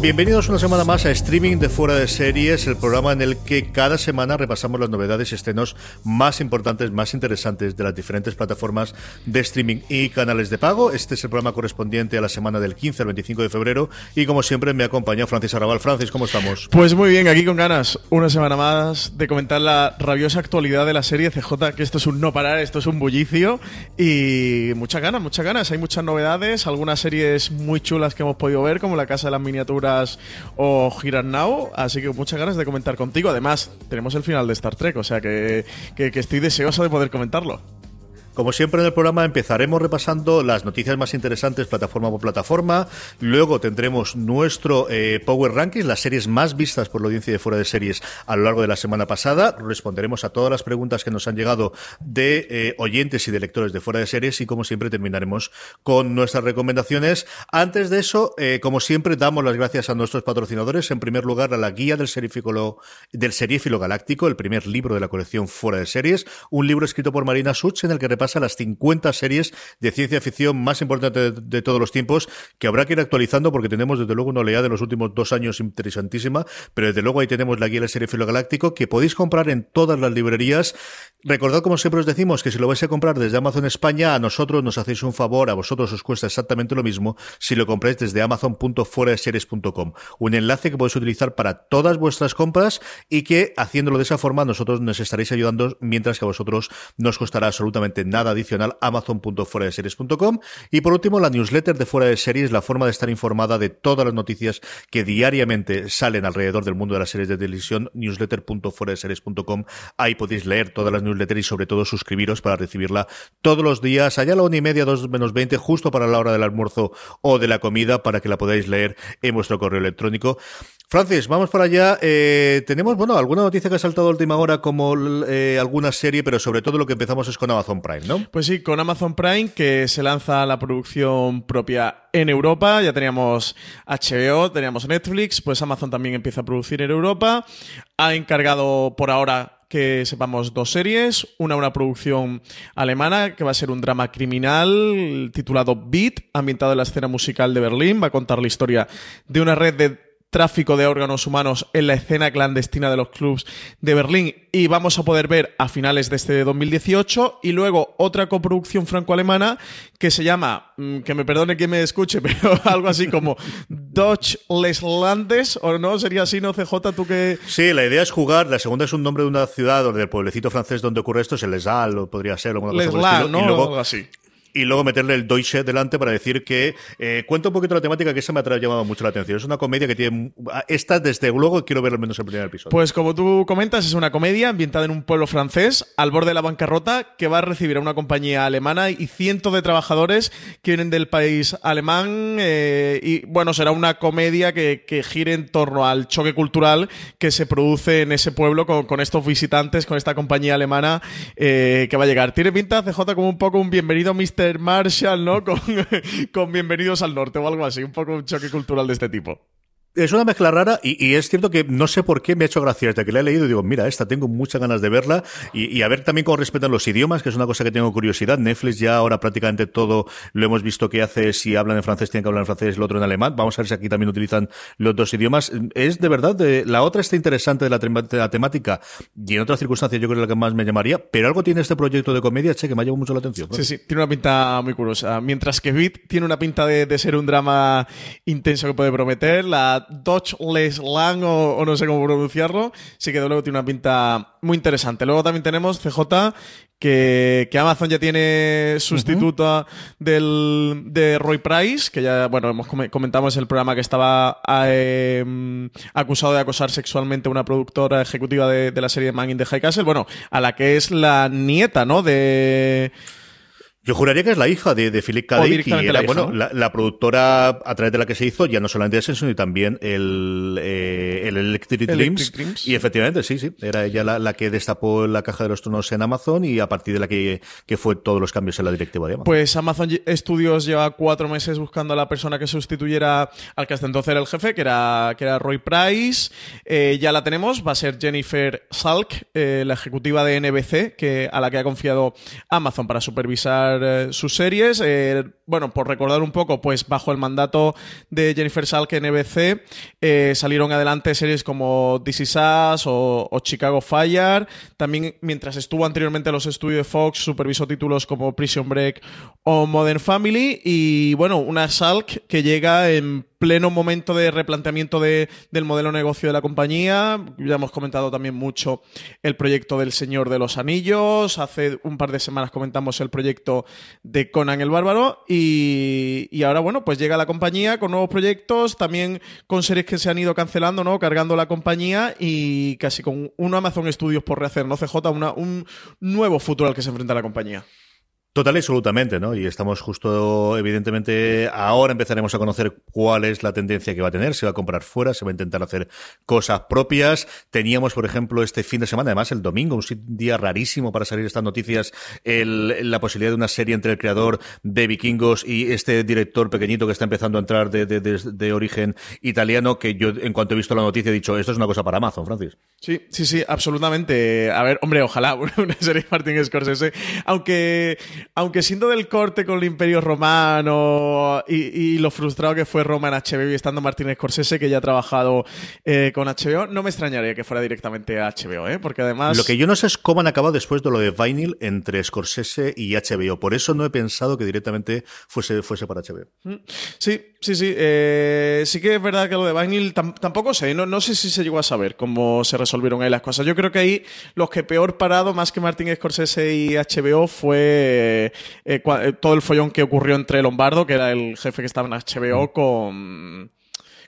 Bienvenidos una semana más a Streaming de Fuera de Series, el programa en el que cada semana repasamos las novedades y estrenos más importantes, más interesantes de las diferentes plataformas de streaming y canales de pago. Este es el programa correspondiente a la semana del 15 al 25 de febrero y como siempre me acompaña Francis Arrabal. Francis, ¿cómo estamos? Pues muy bien, aquí con ganas, una semana más de comentar la rabiosa actualidad de la serie CJ, que esto es un no parar, esto es un bullicio y muchas ganas, muchas ganas. Hay muchas novedades, algunas series muy chulas que hemos podido ver, como La Casa de las Miniaturas o Girar Now, así que muchas ganas de comentar contigo. Además, tenemos el final de Star Trek, o sea que, que, que estoy deseoso de poder comentarlo. Como siempre en el programa empezaremos repasando las noticias más interesantes plataforma por plataforma, luego tendremos nuestro eh, Power Rankings, las series más vistas por la audiencia de fuera de series a lo largo de la semana pasada, responderemos a todas las preguntas que nos han llegado de eh, oyentes y de lectores de fuera de series y como siempre terminaremos con nuestras recomendaciones. Antes de eso, eh, como siempre damos las gracias a nuestros patrocinadores, en primer lugar a la guía del seriéfilo, del galáctico, el primer libro de la colección fuera de series, un libro escrito por Marina Such en el que repasa las 50 series de ciencia ficción más importantes de, todos los tiempos, que habrá que ir actualizando porque tenemos desde luego una oleada de los últimos dos años interesantísima, pero desde luego ahí tenemos la guía del serie Filo Galáctico que podéis comprar en todas las librerías. Recordad, como siempre os decimos, que si lo vais a comprar desde Amazon España, a nosotros nos hacéis un favor, a vosotros os cuesta exactamente lo mismo si lo compráis desde amazon.fueradeseries.com. Un enlace que podéis utilizar para todas vuestras compras y que haciéndolo de esa forma nosotros nos estaréis ayudando mientras que a vosotros no os costará absolutamente nada adicional amazon.fueradeseries.com y por último la newsletter de Fuera de Series, la forma de estar informada de todas las noticias que diariamente salen alrededor del mundo de las series de televisión, newsletter.fueradeseries.com. Ahí podéis leer todas las newsletters y sobre todo suscribiros para recibirla todos los días, allá a la una y media, dos menos veinte, justo para la hora del almuerzo o de la comida, para que la podáis leer en vuestro correo electrónico. Francis, vamos para allá. Eh, tenemos, bueno, alguna noticia que ha saltado a última hora, como eh, alguna serie, pero sobre todo lo que empezamos es con Amazon Prime, Pues sí, con Amazon Prime, que se lanza la producción propia en Europa. Ya teníamos HBO, teníamos Netflix, pues Amazon también empieza a producir en Europa. Ha encargado por ahora que sepamos dos series, una una producción alemana que va a ser un drama criminal titulado Beat, ambientado en la escena musical de Berlín, va a contar la historia de una red de tráfico de órganos humanos en la escena clandestina de los clubs de Berlín y vamos a poder ver a finales de este 2018 y luego otra coproducción franco-alemana que se llama, mm, que me perdone quien me escuche, pero algo así como Dodge Les Landes, o no, sería así, ¿no, CJ? ¿Tú que Sí, la idea es jugar, la segunda es un nombre de una ciudad o del pueblecito francés donde ocurre esto, es el Les o podría ser, o Les ¿no? Y luego, algo así y luego meterle el Deutsche delante para decir que eh, cuenta un poquito la temática que se me ha llamado mucho la atención. Es una comedia que tiene esta desde luego quiero ver al menos el primer episodio. Pues como tú comentas es una comedia ambientada en un pueblo francés al borde de la bancarrota que va a recibir a una compañía alemana y cientos de trabajadores que vienen del país alemán eh, y bueno será una comedia que, que, gire en torno al choque cultural que se produce en ese pueblo con, con estos visitantes con esta compañía alemana eh, que va a llegar. Tiene pinta CJ como un poco un bienvenido Mr. Marshall, ¿no? Con, con Bienvenidos al Norte o algo así, un poco un choque cultural de este tipo. Es una mezcla rara y, es cierto que no sé por qué me ha hecho gracia desde que la he leído. Digo, mira, esta tengo muchas ganas de verla y, a ver también cómo respetan los idiomas, que es una cosa que tengo curiosidad. Netflix ya ahora prácticamente todo lo hemos visto que hace. Si hablan en francés, tienen que hablar en francés, el otro en alemán. Vamos a ver si aquí también utilizan los dos idiomas. Es de verdad, de, la otra está interesante de la, temática y en otras circunstancias yo creo que la que más me llamaría, pero algo tiene este proyecto de comedia, che, que me ha llamado mucho la atención. Sí, sí, tiene una pinta muy curiosa. Mientras que Beat tiene una pinta de, de ser un drama intenso que puede prometer, la a Dodge Les Lang o, no sé cómo pronunciarlo. Sí que luego tiene una pinta muy interesante. Luego también tenemos CJ que, Amazon ya tiene sustituta del, de Roy Price, que ya, bueno, hemos comentamos el programa que estaba em, acusado de acosar sexualmente a una productora ejecutiva de, de la serie Man in the High Castle, bueno, a la que es la nieta, ¿no? De yo juraría que es la hija de, de Philip K. Dick y era, bueno, la, productora a través de la que se hizo ya no solamente ese, sino también el, eh, el Electric, Dreams, Y efectivamente, sí, sí, era ella la, que destapó la caja de los tronos en Amazon y a partir de la que, que fue todos los cambios en la directiva de Amazon. Pues Amazon Studios lleva cuatro meses buscando a la persona que sustituyera al que hasta entonces era el jefe, que era, que era Roy Price. Eh, ya la tenemos, va a ser Jennifer Salk, eh, la ejecutiva de NBC, que, a la que ha confiado Amazon para supervisar eh, sus series. Eh, bueno, por recordar un poco, pues bajo el mandato de Jennifer Salk en NBC eh, salieron adelante series como This Is Us o, Chicago Fire. También, mientras estuvo anteriormente en los estudios de Fox, supervisó títulos como Prison Break o Modern Family. Y bueno, una Salk que llega en pleno momento de replanteamiento de, del modelo de negocio de la compañía. Ya hemos comentado también mucho el proyecto del Señor de los Anillos. Hace un par de semanas comentamos el proyecto de Conan el Bárbaro. Y, y ahora, bueno, pues llega la compañía con nuevos proyectos, también con series que se han ido cancelando, ¿no? Cargando la compañía y casi con un Amazon Studios por rehacer, ¿no? CJ, una, un nuevo futuro al que se enfrenta la compañía. Total y absolutamente, ¿no? Y estamos justo, evidentemente, ahora empezaremos a conocer cuál es la tendencia que va a tener. Se va a comprar fuera, se va a intentar hacer cosas propias. Teníamos, por ejemplo, este fin de semana, además el domingo, un día rarísimo para salir estas noticias, el, la posibilidad de una serie entre el creador de Vikingos y este director pequeñito que está empezando a entrar de, de, de, origen italiano, que yo, en cuanto he visto la noticia, he dicho, esto es una cosa para Amazon, Francis. Sí, sí, sí, absolutamente. A ver, hombre, ojalá una serie de Martin Scorsese, aunque aunque siendo del corte con el Imperio Romano y, lo frustrado que fue Roma en HBO y estando Martínez Scorsese, que ya ha trabajado eh, con HBO, no me extrañaría que fuera directamente a HBO, ¿eh? porque además... Lo que yo no sé es cómo han acabado después de lo de Vinyl entre Scorsese y HBO. Por eso no he pensado que directamente fuese, fuese para HBO. Sí, sí, sí. Eh, sí que es verdad que lo de Vinyl tampoco sé. No, no sé si se llegó a saber cómo se resolvieron ahí las cosas. Yo creo que ahí los que peor parado, más que Martin Scorsese y HBO, fue eh, eh, todo el follón que ocurrió entre Lombardo, que era el jefe que estaba en HBO, con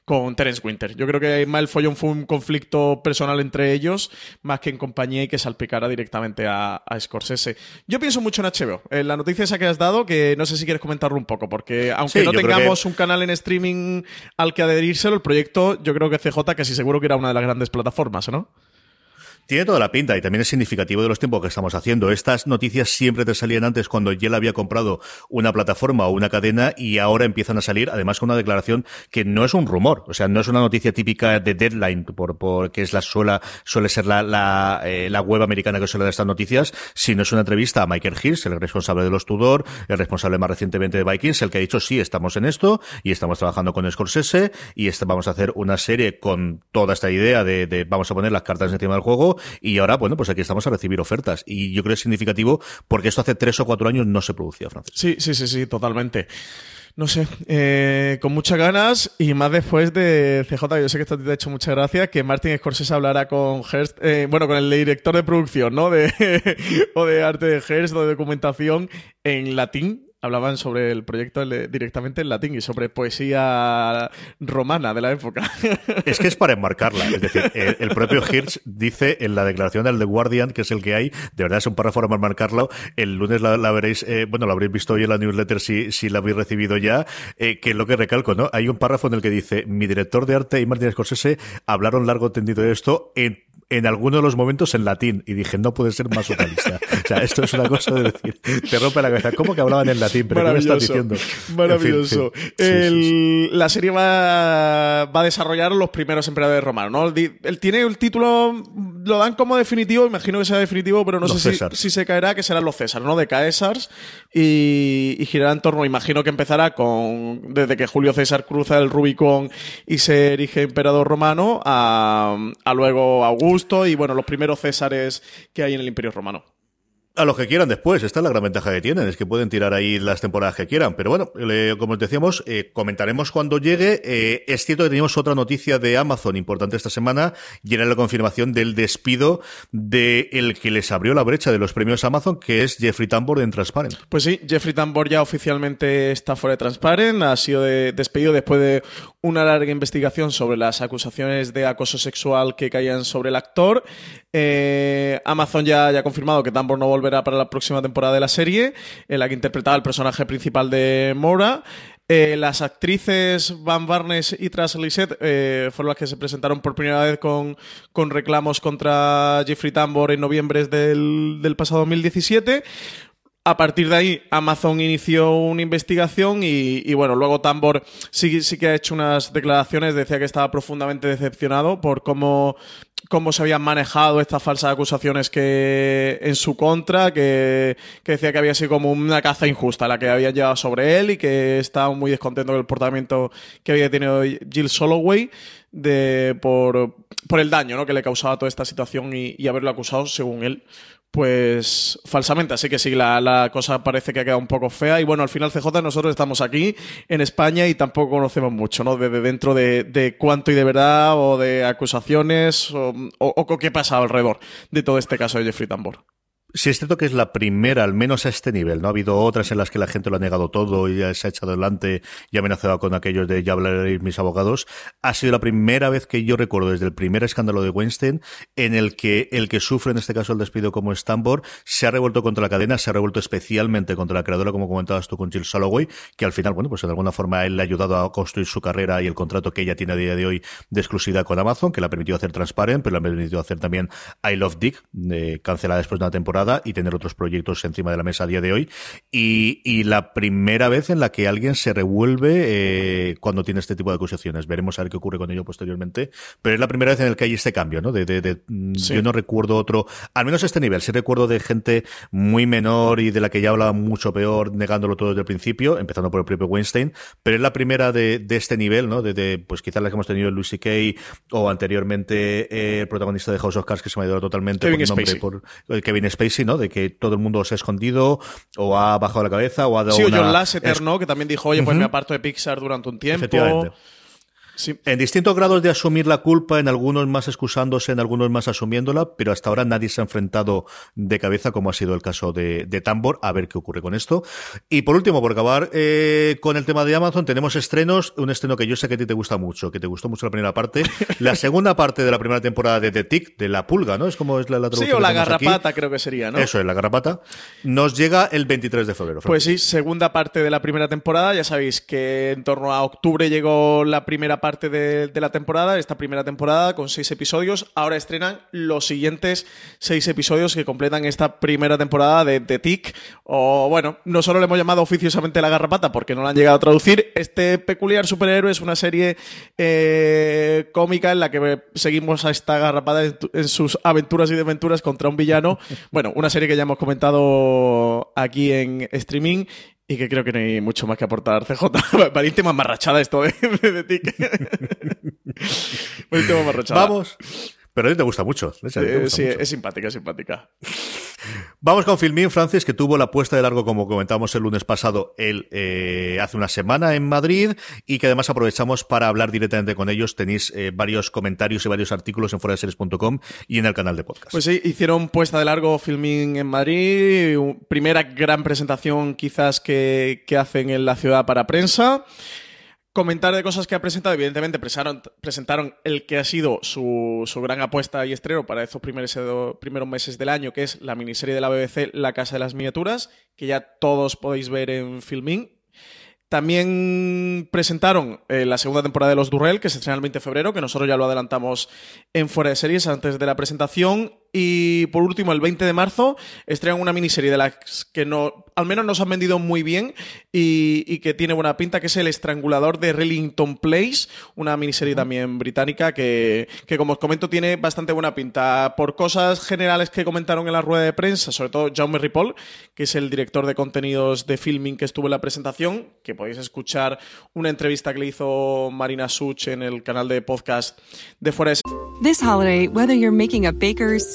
con Terence Winter. Yo creo que más el follón fue un conflicto personal entre ellos, más que en compañía y que salpicara directamente a, Scorsese. Yo pienso mucho en HBO. En la noticia esa que has dado, que no sé si quieres comentarlo un poco, porque aunque no tengamos un canal en streaming al que adherírselo, el proyecto, yo creo que CJ casi seguro que era una de las grandes plataformas, ¿no? Tiene toda la pinta y también es significativo de los tiempos que estamos haciendo. Estas noticias siempre te salían antes cuando Yale había comprado una plataforma o una cadena y ahora empiezan a salir, además con una declaración que no es un rumor, o sea, no es una noticia típica de Deadline, por, que es la suele ser la, la, eh, web americana que suele dar estas noticias, sino es una entrevista a Michael Hirsch, el responsable de los Tudor, el responsable más recientemente de Vikings, el que ha dicho sí, estamos en esto y estamos trabajando con Scorsese y vamos a hacer una serie con toda esta idea de, de vamos a poner las cartas encima del juego y ahora, bueno, pues aquí estamos a recibir ofertas. Y yo creo que es significativo porque esto hace tres o cuatro años no se producía, Francis. Sí, sí, sí, sí, totalmente. No sé, eh, con muchas ganas y más después de CJ, yo sé que esto te ha hecho mucha gracia, que Martin Scorsese hablará con Hearst, eh, bueno, con el director de producción, ¿no? De, o de arte de Hearst o de documentación en latín hablaban sobre el proyecto directamente en latín y sobre poesía romana de la época. Es que es para enmarcarla. Es decir, el, propio Hirsch dice en la declaración del The Guardian, que es el que hay, de verdad es un párrafo para enmarcarlo. El lunes la, veréis, eh, bueno, lo habréis visto hoy en la newsletter si, si la habéis recibido ya, eh, que es lo que recalco, ¿no? Hay un párrafo en el que dice, mi director de arte y Martin Scorsese hablaron largo tendido de esto en en alguno de los momentos en latín y dije, no puede ser más surrealista. o sea, esto es una cosa de decir, te rompe la cabeza. ¿Cómo que hablaban en latín? ¿Pero qué me estás diciendo? Maravilloso. La serie va, va, a desarrollar los primeros emperadores romanos, ¿no? Él tiene el título, lo dan como definitivo, imagino que sea definitivo, pero no sé si, se caerá, que serán los César, ¿no? De Caesars y, y girará en torno, imagino que empezará con, desde que Julio César cruza el Rubicón y se erige emperador romano, a, a luego Augusto y bueno, los primeros Césares que hay en el Imperio Romano. A los que quieran después, esta es la gran ventaja que tienen, es que pueden tirar ahí las temporadas que quieran. Pero bueno, como os decíamos, eh, comentaremos cuando llegue. Eh, es cierto que teníamos otra noticia de Amazon importante esta semana y era la confirmación del despido de el que les abrió la brecha de los premios Amazon, que es Jeffrey Tambor en Transparent. Pues sí, Jeffrey Tambor ya oficialmente está fuera de Transparent, ha sido despedido después de una larga investigación sobre las acusaciones de acoso sexual que caían sobre el actor. Eh, Amazon ya, ha confirmado que Tambor no volverá para la próxima temporada de la serie, en la que interpretaba el personaje principal de Mora. Eh, las actrices Van Barnes y Tras Lisette eh, fueron las que se presentaron por primera vez con, reclamos contra Jeffrey Tambor en noviembre del, del pasado 2017. A partir de ahí, Amazon inició una investigación y, bueno, luego Tambor sí, sí, que ha hecho unas declaraciones, decía que estaba profundamente decepcionado por cómo, cómo se habían manejado estas falsas acusaciones que en su contra, que, decía que había sido como una caza injusta la que habían llevado sobre él y que estaba muy descontento con el comportamiento que había tenido Jill Soloway de, por, por el daño ¿no? que le causaba toda esta situación y, y haberlo acusado, según él, pues falsamente. Así que sí, la, cosa parece que ha quedado un poco fea. Y bueno, al final, CJ, nosotros estamos aquí en España y tampoco conocemos mucho, ¿no? De, dentro de, cuánto y de verdad, o de acusaciones, o, o, qué pasa alrededor de todo este caso de Jeffrey Tambor. Sí, es cierto que es la primera, al menos a este nivel, ¿no? Ha habido otras en las que la gente lo ha negado todo y se ha echado adelante y ha amenazado con aquellos de ya hablaréis mis abogados. Ha sido la primera vez que yo recuerdo desde el primer escándalo de Weinstein en el que el que sufre, en este caso el despido como Stambor, se ha revuelto contra la cadena, se ha revuelto especialmente contra la creadora, como comentabas tú con Jill Soloway, que al final, bueno, pues de alguna forma él le ha ayudado a construir su carrera y el contrato que ella tiene a día de hoy de exclusividad con Amazon, que le ha permitido hacer transparent, pero le ha permitido hacer también I Love Dick, de, cancelada después de una temporada y tener otros proyectos encima de la mesa a día de hoy. Y, y la primera vez en la que alguien se revuelve eh, cuando tiene este tipo de acusaciones. Veremos a ver qué ocurre con ello posteriormente. Pero es la primera vez en la que hay este cambio, ¿no? De, de, de mm, Yo no recuerdo otro, al menos este nivel. Sí recuerdo de gente muy menor y de la que ya hablaba mucho peor, negándolo todo desde el principio, empezando por el propio Weinstein. Pero es la primera de, de este nivel, ¿no? De, pues quizás la que hemos tenido en Lucy Kay o anteriormente eh, el protagonista de House of Cards que se me ha ido totalmente Kevin por nombre, por el Kevin Spacey ¿no? De que todo el mundo se ha escondido o ha bajado la cabeza o ha dado sí, una... John Lasseter, ¿no? Que también dijo, oye, pues me aparto de Pixar durante un tiempo. Efectivamente. En distintos grados de asumir la culpa, en algunos más excusándose, en algunos más asumiéndola, pero hasta ahora nadie se ha enfrentado de cabeza, como ha sido el caso de, Tambor, a ver qué ocurre con esto. Y por último, por acabar eh, con el tema de Amazon, tenemos estrenos, un estreno que yo sé que a ti te gusta mucho, que te gustó mucho la primera parte, la segunda parte de la primera temporada de The Tick, de La Pulga, ¿no? Es como es la, traducción. Sí, o La Garrapata creo que sería, ¿no? Eso es, La Garrapata. Nos llega el 23 de febrero. Pues sí, segunda parte de la primera temporada, ya sabéis que en torno a octubre llegó la primera parte de, de la temporada, esta primera temporada con seis episodios. Ahora estrenan los siguientes seis episodios que completan esta primera temporada de The Tick. O bueno, no solo le hemos llamado oficiosamente La Garrapata porque no la han llegado a traducir. Este peculiar superhéroe es una serie eh, cómica en la que seguimos a esta garrapata en sus aventuras y desventuras contra un villano. Bueno, una serie que ya hemos comentado aquí en streaming y que creo que no hay mucho más que aportar, CJ. Parece más marrachada esto de, de ti. marrachada. Vamos. Pero a ti te gusta mucho. sí, es simpática, es simpática. Vamos con Filmin, Francis, que tuvo la puesta de largo, como comentamos el lunes pasado, él eh, hace una semana en Madrid y que además aprovechamos para hablar directamente con ellos. Tenéis eh, varios comentarios y varios artículos en foradeseries.com y en el canal de podcast. Pues sí, hicieron puesta de largo Filmin en Madrid, primera gran presentación quizás que, que hacen en la ciudad para prensa comentar de cosas que ha presentado. Evidentemente, presentaron, el que ha sido su, su, gran apuesta y estreno para estos primeros, primeros meses del año, que es la miniserie de la BBC La Casa de las Miniaturas, que ya todos podéis ver en Filmin. También presentaron eh, la segunda temporada de Los Durrell, que se estrena el 20 de febrero, que nosotros ya lo adelantamos en Fuera de Series antes de la presentación. Y por último, el 20 de marzo, estrenan una miniserie de las que no, al menos nos han vendido muy bien y, que tiene buena pinta, que es El Estrangulador de Rillington Place, una miniserie también británica que, que, como os comento, tiene bastante buena pinta. Por cosas generales que comentaron en la rueda de prensa, sobre todo Jaume Ripoll, que es el director de contenidos de filming que estuvo en la presentación, que podéis escuchar una entrevista que le hizo Marina Such en el canal de podcast de Fuera This holiday, whether you're making a Baker's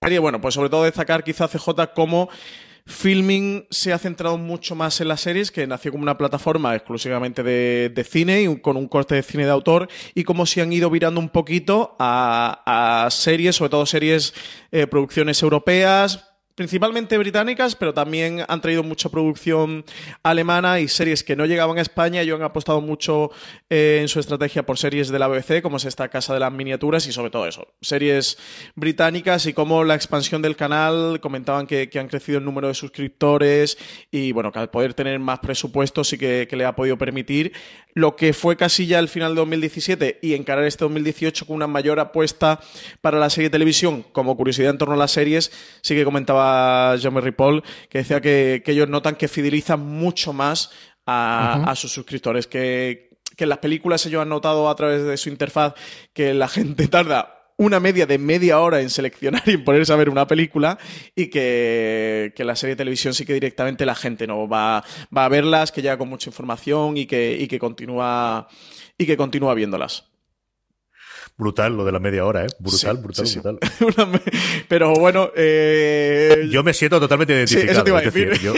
Bueno, pues sobre todo destacar quizá CJ como Filming se ha centrado mucho más en las series, que nació como una plataforma exclusivamente de, cine y con un corte de cine de autor, y cómo se han ido virando un poquito a, series, sobre todo series, eh, producciones europeas, principalmente británicas, pero también han traído mucha producción alemana y series que no llegaban a España. Ellos han apostado mucho eh, en su estrategia por series de la BBC, como es esta Casa de las Miniaturas y sobre todo eso, series británicas y cómo la expansión del canal, comentaban que, han crecido el número de suscriptores y bueno, que al poder tener más presupuesto sí que le ha podido permitir lo que fue casi ya el final de 2017 y encarar este 2018 con una mayor apuesta para la serie de televisión, como curiosidad en torno a las series, sí que comentaba Jean-Marie Paul, que decía que, ellos notan que fidelizan mucho más a, sus suscriptores, que, que en las películas ellos han notado a través de su interfaz que la gente tarda una media de media hora en seleccionar y en ponerse a ver una película y que, la serie de televisión sí que directamente la gente no va, va a verlas, que llega con mucha información y que, y que continúa y que continúa viéndolas. Brutal lo de la media hora, ¿eh? Brutal, brutal, brutal. Pero bueno, eh... yo me siento totalmente identificado. eso te iba a decir. yo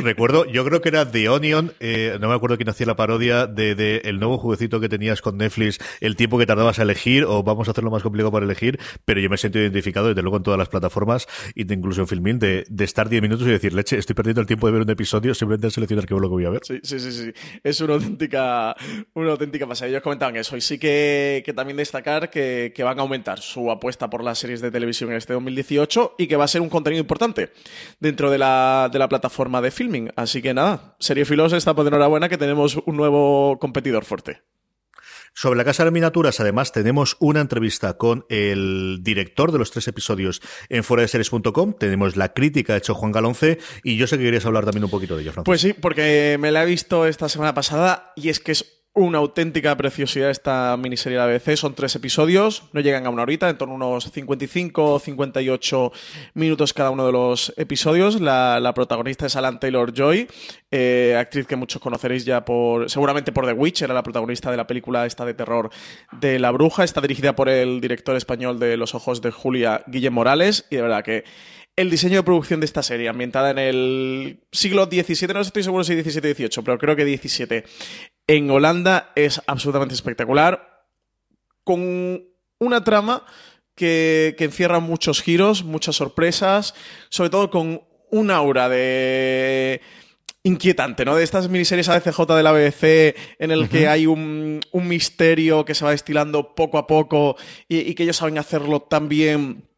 recuerdo, yo creo que era The Onion, eh, no me acuerdo quién hacía la parodia de, el nuevo jueguecito que tenías con Netflix, el tiempo que tardabas a elegir, o vamos a hacerlo más complicado para elegir, pero yo me siento identificado desde luego en todas las plataformas, incluso en Filmin, de, de estar 10 minutos y decir, leche, estoy perdiendo el tiempo de ver un episodio simplemente seleccionar qué es lo que voy a ver. Sí, sí, sí, sí. Es una auténtica, una auténtica pasada. Ellos comentaban eso y sí que, que también destacar que, van a aumentar su apuesta por las series de televisión en este 2018 y que va a ser un contenido importante dentro de la, plataforma de filming. Así que nada, Serie Filos está por enhorabuena que tenemos un nuevo competidor fuerte. Sobre la Casa de Miniaturas, además, tenemos una entrevista con el director de los tres episodios en foradeseries.com. Tenemos la crítica hecho Juan Galonce y yo sé que querías hablar también un poquito de ello, Francisco. Pues sí, porque me la he visto esta semana pasada y es que es una auténtica preciosidad esta miniserie de la BBC. Son tres episodios, no llegan a una horita, en torno a unos 55 o 58 minutos cada uno de los episodios. La, protagonista es Alan Taylor Joy, eh, actriz que muchos conoceréis ya por, seguramente por The Witch, era la protagonista de la película esta de terror de La Bruja. Está dirigida por el director español de Los Ojos de Julia, Guillermo Morales, y de verdad que el diseño de producción de esta serie, ambientada en el siglo XVII, no estoy seguro si XVII-XVIII, pero creo que XVII, en Holanda, es absolutamente espectacular, con una trama que, encierra muchos giros, muchas sorpresas, sobre todo con un aura de inquietante, ¿no? De estas miniseries ACJ de la BBC en el que hay un, misterio que se va destilando poco a poco y, y, que ellos saben hacerlo tan bien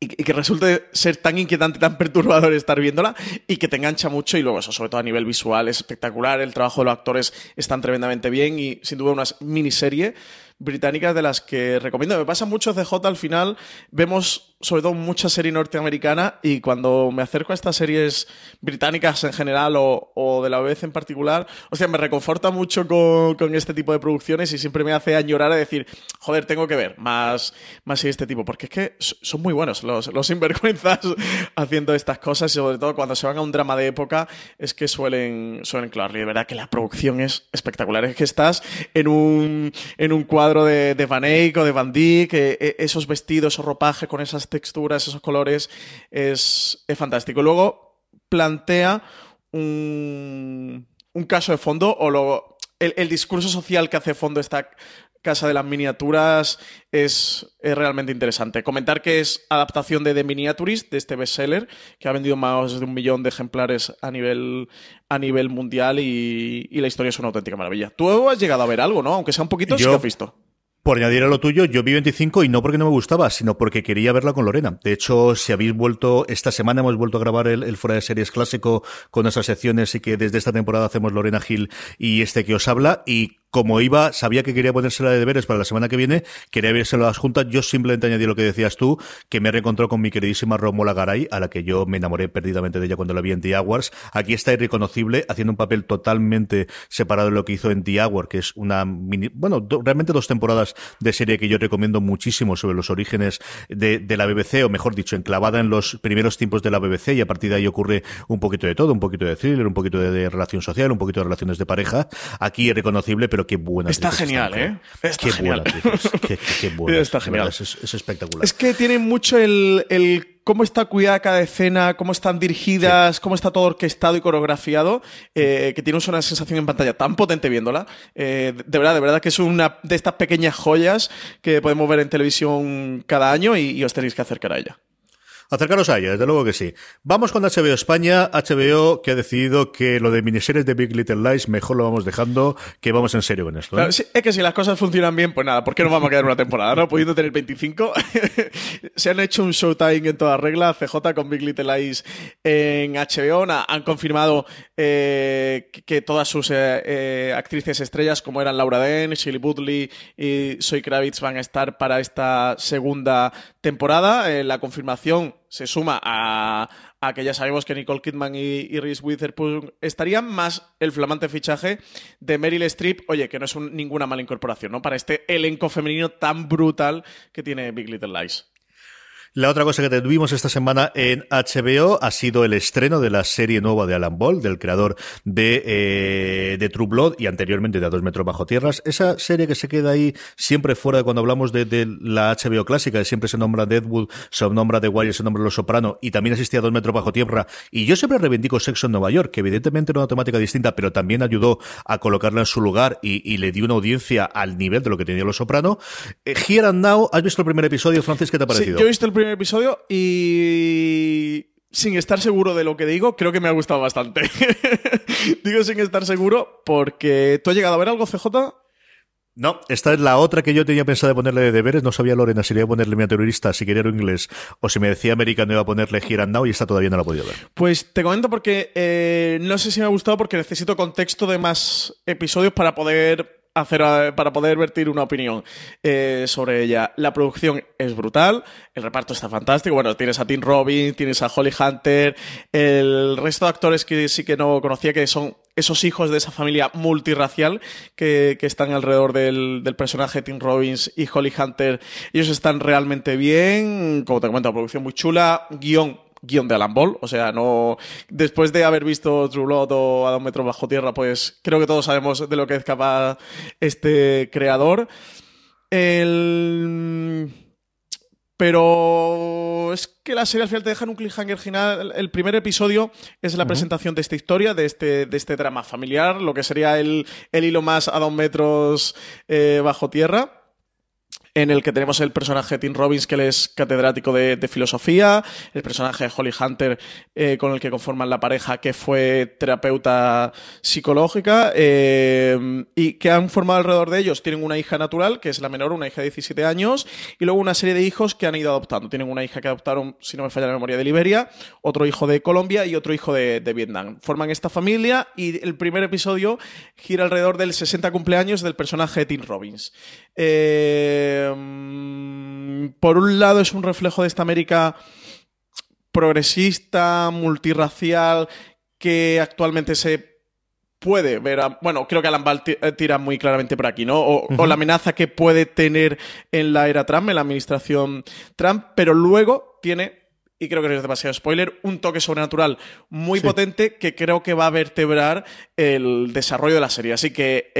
y, que resulte ser tan inquietante, tan perturbador estar viéndola y que te engancha mucho y luego eso, sobre todo a nivel visual, es espectacular, el trabajo de los actores están tremendamente bien y sin duda una miniserie británicas de las que recomiendo. Me pasa mucho CJ al final, vemos sobre todo mucha serie norteamericana y cuando me acerco a estas series británicas en general o, de la BBC en particular, o sea, me reconforta mucho con, este tipo de producciones y siempre me hace añorar a decir, joder, tengo que ver más, más de este tipo, porque es que son muy buenos los, los sinvergüenzas haciendo estas cosas y sobre todo cuando se van a un drama de época es que suelen, suelen clavarle. De verdad que la producción es espectacular, es que estás en un, en un cuadro de, Van Eyck o de Van Dyck, eh, eh, esos vestidos, esos ropajes con esas texturas, esos colores, es, fantástico. Luego plantea un, caso de fondo o el, discurso social que hace fondo esta Casa de las Miniaturas es, realmente interesante. Comentar que es adaptación de The Miniaturist, de este bestseller, que ha vendido más de un millón de ejemplares a nivel, a nivel mundial y, la historia es una auténtica maravilla. Tú has llegado a ver algo, ¿no? Aunque sea un poquito, sí que has visto. Por añadir a lo tuyo, yo vi 25 y no porque no me gustaba, sino porque quería verla con Lorena. De hecho, si habéis vuelto, esta semana hemos vuelto a grabar el, el Fuera de Series clásico con esas secciones y que desde esta temporada hacemos Lorena Gil y este que os habla. Y como iba, sabía que quería ponérsela de deberes para la semana que viene, quería vérselo a las juntas. Yo simplemente añadí lo que decías tú, que me reencontró con mi queridísima Romola Garay, a la que yo me enamoré perdidamente de ella cuando la vi en The Hours. Aquí está irreconocible, haciendo un papel totalmente separado de lo que hizo en The Hour, que es una mini, bueno, realmente dos temporadas de serie que yo recomiendo muchísimo sobre los orígenes de, de la BBC, o mejor dicho, enclavada en los primeros tiempos de la BBC, y a partir de ahí ocurre un poquito de todo, un poquito de thriller, un poquito de, relación social, un poquito de relaciones de pareja. Aquí irreconocible, pero qué buena Está genial, ¿eh? Está qué genial. Buena qué, qué, buena. Está genial. Es, es, espectacular. Es que tiene mucho el, el cómo está cuidada cada escena, cómo están dirigidas, cómo está todo orquestado y coreografiado, eh, que tiene una sensación en pantalla tan potente viéndola. Eh, de verdad, de verdad que es una de estas pequeñas joyas que podemos ver en televisión cada año y os tenéis que acercar a ella. Acercaros a ella, desde luego que sí. Vamos con HBO España, HBO que ha decidido que lo de miniseries de Big Little Lies mejor lo vamos dejando, que vamos en serio con esto. ¿eh? es que si las cosas funcionan bien, pues nada, ¿por qué no vamos a quedar una temporada? ¿no? Pudiendo tener 25. Se han hecho un showtime en toda regla, CJ con Big Little Lies en HBO. han confirmado eh, que todas sus eh, actrices estrellas, como eran Laura Dern, Shirley Woodley y Zoe Kravitz, van a estar para esta segunda temporada. la confirmación se suma a, que ya sabemos que Nicole Kidman y, Reese Witherspoon estarían, más el flamante fichaje de Meryl Streep, oye, que no es ninguna mala incorporación, ¿no? Para este elenco femenino tan brutal que tiene Big Little Lies. La otra cosa que tuvimos esta semana en HBO ha sido el estreno de la serie nueva de Alan Ball, del creador de, eh, de True Blood y anteriormente de A Dos Metros Bajo Tierras. Esa serie que se queda ahí siempre fuera de cuando hablamos de, de la HBO clásica, que siempre se nombra Deadwood, se nombra The Wire, se nombra Los Soprano y también existía a Dos Metros Bajo Tierra. Y yo siempre reivindico Sexo en Nueva York, que evidentemente era una temática distinta, pero también ayudó a colocarla en su lugar y, le dio una audiencia al nivel de lo que tenía Los Soprano. Eh, Here and Now, ¿has visto el primer episodio, Francis? ¿Qué te ha parecido? Sí, yo he visto el primer episodio y sin estar seguro de lo que digo, creo que me ha gustado bastante. digo sin estar seguro porque ¿tú has llegado a ver algo, CJ? No, esta es la otra que yo tenía pensado de ponerle de deberes. No sabía Lorena si le iba a ponerle mi terrorista, si quería inglés, o si me decía americano iba a ponerle Here and Now y esta todavía no la he podido ver. Pues te comento porque eh, no sé si me ha gustado porque necesito contexto de más episodios para poder hacer eh, para poder vertir una opinión eh, sobre ella. La producción es brutal, el reparto está fantástico. Bueno, tienes a Tim Robbins, tienes a Holly Hunter, el resto de actores que sí que no conocía, que son esos hijos de esa familia multirracial que, están alrededor del, del, personaje Tim Robbins y Holly Hunter. Ellos están realmente bien, como te comento, producción muy chula, guion guion de Alan Ball. O sea, no. Después de haber visto True Blood o A dos metros bajo tierra, pues creo que todos sabemos de lo que es capaz este creador. El. Pero es que la serie al final te deja en un cliffhanger final. El primer episodio es la presentación de esta historia, de este, de este drama familiar, lo que sería el, el hilo más a dos metros eh, bajo tierra en el que tenemos el personaje de Tim Robbins, que él es catedrático de, filosofía, el personaje de Holly Hunter, eh, con el que conforman la pareja, que fue terapeuta psicológica, eh, y que han formado alrededor de ellos. Tienen una hija natural, que es la menor, una hija de 17 años, y luego una serie de hijos que han ido adoptando. Tienen una hija que adoptaron, si no me falla la memoria, de Liberia, otro hijo de Colombia y otro hijo de, de Vietnam. Forman esta familia y el primer episodio gira alrededor del 60 cumpleaños del personaje de Tim Robbins. Eh, por un lado es un reflejo de esta América progresista, multirracial, que actualmente se puede ver, bueno, creo que Alan Ball eh, tira muy claramente por aquí, ¿no? O, la amenaza que puede tener en la era Trump, en la administración Trump, pero luego tiene, y creo que no es demasiado spoiler, un toque sobrenatural muy potente que creo que va a vertebrar el desarrollo de la serie. Así que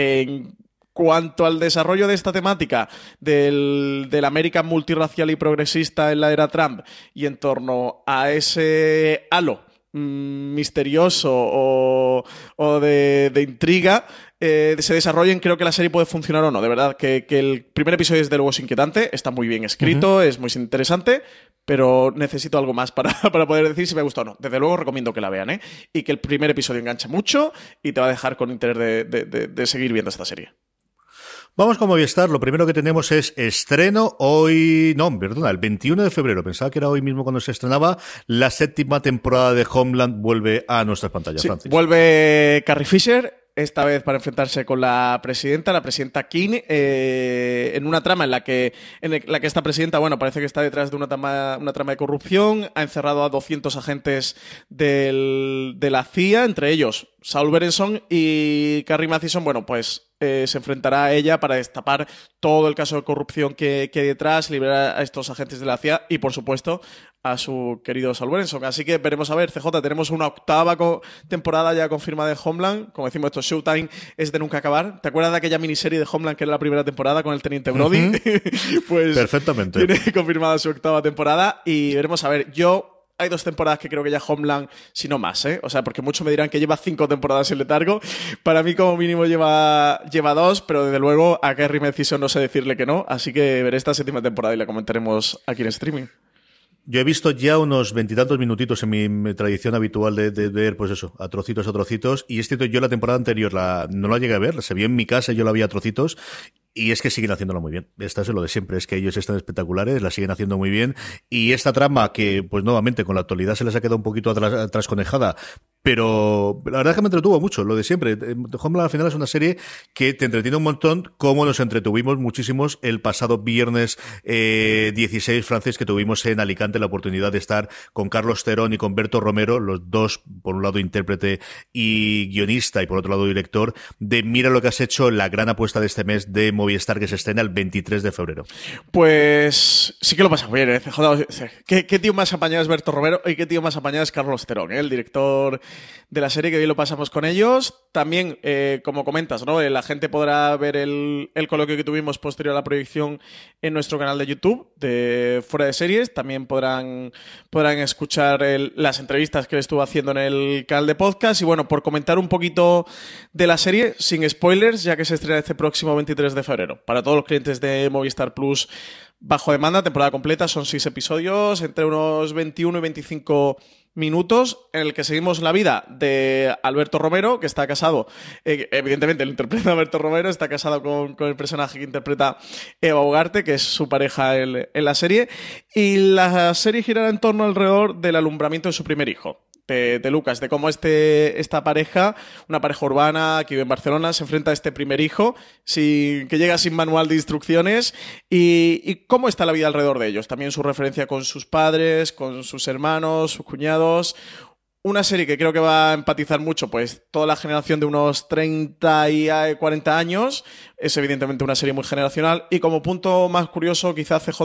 cuanto al desarrollo de esta temática del, del América multirracial y progresista en la era Trump y en torno a ese halo mm, misterioso o, de, intriga eh, se desarrollen, creo que la serie puede funcionar o no. De verdad, que, el primer episodio es de luego inquietante, está muy bien escrito, es muy interesante, pero necesito algo más para, poder decir si me gusta o no. Desde luego recomiendo que la vean, ¿eh? Y que el primer episodio engancha mucho y te va a dejar con interés de seguir viendo esta serie. Vamos con Movistar. Lo primero que tenemos es estreno hoy, no, perdona, el 21 de febrero. Pensaba que era hoy mismo cuando se estrenaba. La séptima temporada de Homeland vuelve a nuestras pantallas, Francis. Vuelve Carrie Fisher esta vez para enfrentarse con la presidenta, la presidenta King, eh, en una trama en la que en la que esta presidenta, bueno, parece que está detrás de una trama, una trama de corrupción, ha encerrado a 200 agentes del, de la CIA, entre ellos Saul Berenson y Carrie Mathison, bueno, pues eh, se enfrentará a ella para destapar todo el caso de corrupción que, que hay detrás, liberar a estos agentes de la CIA y, por supuesto, a su querido Saul Berenson. Así que veremos a ver, CJ, tenemos una octava temporada ya confirmada de Homeland. Como decimos, esto Showtime es de nunca acabar. ¿Te acuerdas de aquella miniserie de Homeland que era la primera temporada con el Teniente Brody? pues Perfectamente. tiene confirmada su octava temporada y veremos a ver. Yo hay dos temporadas que creo que ya Homeland, si no más, ¿eh? O sea, porque muchos me dirán que lleva cinco temporadas en letargo. Para mí, como mínimo, lleva, lleva dos, pero desde luego a Kerry Mathison no sé decirle que no. Así que veré esta séptima temporada y la comentaremos aquí en streaming. Yo he visto ya unos veintitantos minutitos en mi, tradición habitual de, ver, pues eso, a trocitos, a trocitos. Y es cierto, yo la temporada anterior la, no la llegué a ver, se vio en mi casa, yo la vi a trocitos. Y es que siguen haciéndolo muy bien. Esta es lo de siempre, es que ellos están espectaculares, la siguen haciendo muy bien. Y esta trama que, pues nuevamente, con la actualidad se les ha quedado un poquito atrás, conejada, pero la verdad es que me entretuvo mucho, lo de siempre. Homeland al final es una serie que te entretiene un montón, como nos entretuvimos muchísimos el pasado viernes 16 eh, francés que tuvimos en Alicante la oportunidad de estar con Carlos Terón y con Berto Romero, los dos, por un lado intérprete y guionista y por otro lado director, de Mira lo que has hecho, la gran apuesta de este mes de Movistar que se estrena el 23 de febrero. Pues sí que lo pasa bien, ¿eh? ¿Qué, ¿Qué, tío más apañado es Berto Romero y qué tío más apañado es Carlos Terón, ¿eh? el director de la serie, que hoy lo pasamos con ellos. También, eh, como comentas, ¿no? la gente podrá ver el, el, coloquio que tuvimos posterior a la proyección en nuestro canal de YouTube de Fuera de Series. También podrán, podrán escuchar las entrevistas que le estuvo haciendo en el canal de podcast. Y bueno, por comentar un poquito de la serie, sin spoilers, ya que se estrena este próximo 23 de febrero. Para todos los clientes de Movistar Plus bajo demanda, temporada completa, son seis episodios, entre unos 21 y 25 minutos en el que seguimos la vida de Alberto Romero, que está casado, eh, evidentemente el interpreta Alberto Romero, está casado con, el personaje que interpreta Eva Ugarte, que es su pareja en, en la serie, y la serie girará en torno alrededor del alumbramiento de su primer hijo de, Lucas, de cómo este, esta pareja, una pareja urbana que vive en Barcelona, se enfrenta a este primer hijo sin, que llega sin manual de instrucciones y, y, cómo está la vida alrededor de ellos. También su referencia con sus padres, con sus hermanos, sus cuñados. Una serie que creo que va a empatizar mucho, pues toda la generación de unos 30 y 40 años. Es evidentemente una serie muy generacional. Y como punto más curioso, quizá CJ,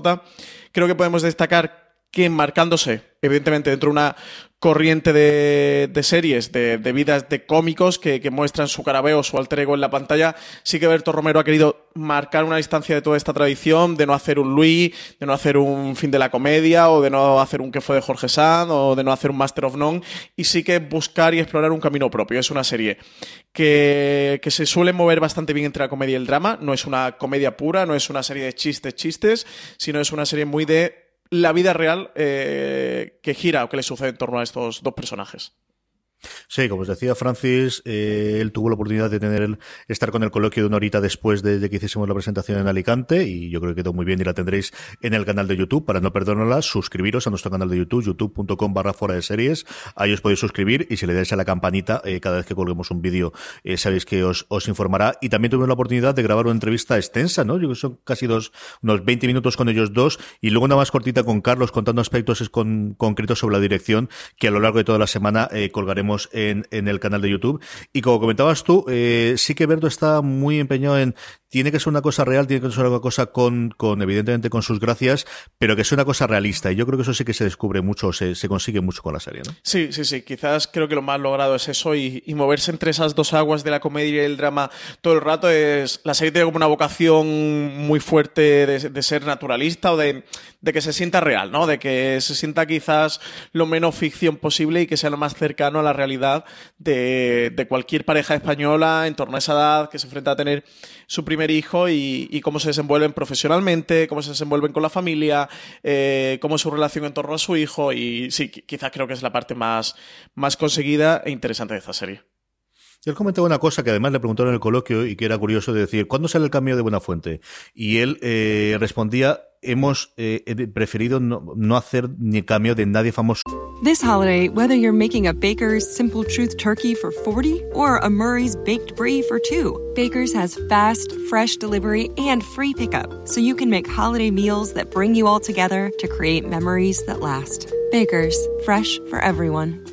creo que podemos destacar que marcándose, evidentemente, dentro de una corriente de, series, de, vidas de cómicos que, muestran su carabeo, su alter ego en la pantalla, sí que Berto Romero ha querido marcar una distancia de toda esta tradición, de no hacer un Louis, de no hacer un fin de la comedia, o de no hacer un que fue de Jorge Sand, o de no hacer un Master of None, y sí que buscar y explorar un camino propio. Es una serie que, que se suele mover bastante bien entre la comedia y el drama, no es una comedia pura, no es una serie de chistes, chistes, sino es una serie muy de la vida real eh, que gira o que le sucede en torno a estos dos personajes. Sí, como os decía Francis, eh, él tuvo la oportunidad de tener estar con el coloquio de una horita después de, que hiciésemos la presentación en Alicante y yo creo que quedó muy bien y la tendréis en el canal de YouTube. Para no perdernosla, suscribiros a nuestro canal de YouTube, youtube.com barra fuera de series. Ahí os podéis suscribir y si le dais a la campanita, eh, cada vez que colguemos un vídeo, eh, sabéis que os, os informará. Y también tuvimos la oportunidad de grabar una entrevista extensa, ¿no? Yo creo que son casi dos, unos 20 minutos con ellos dos y luego una más cortita con Carlos contando aspectos con, concretos sobre la dirección que a lo largo de toda la semana colgaremos en, el canal de YouTube. Y como comentabas tú, eh, sí que Berto está muy empeñado en tiene que ser una cosa real, tiene que ser una cosa con, evidentemente con sus gracias, pero que sea una cosa realista. Y yo creo que eso sí que se descubre mucho, se, se consigue mucho con la serie, ¿no? Sí, sí, sí. Quizás creo que lo más logrado es eso y, moverse entre esas dos aguas de la comedia y el drama todo el rato. Es La serie tiene como una vocación muy fuerte de, ser naturalista o de, de, que se sienta real, ¿no? De que se sienta quizás lo menos ficción posible y que sea lo más cercano a la realidad de, de cualquier pareja española en torno a esa edad que se enfrenta a tener su primer hijo y, cómo se desenvuelven profesionalmente, cómo se desenvuelven con la familia, eh, cómo es su relación en torno a su hijo y sí, quizás creo que es la parte más, más conseguida e interesante de esta serie. Él comentaba una cosa que además le preguntaron en el coloquio y que era curioso de decir, ¿cuándo sale el cambio de Buenafuente? Y él eh, respondía, hemos eh, preferido no, no hacer ni cambio de nadie famoso. This holiday, whether you're making a Baker's Simple Truth turkey for 40 or a Murray's Baked Brie for 2, Baker's has fast, fresh delivery and free pickup, so you can make holiday meals that bring you all together to create memories that last. Baker's, fresh for everyone.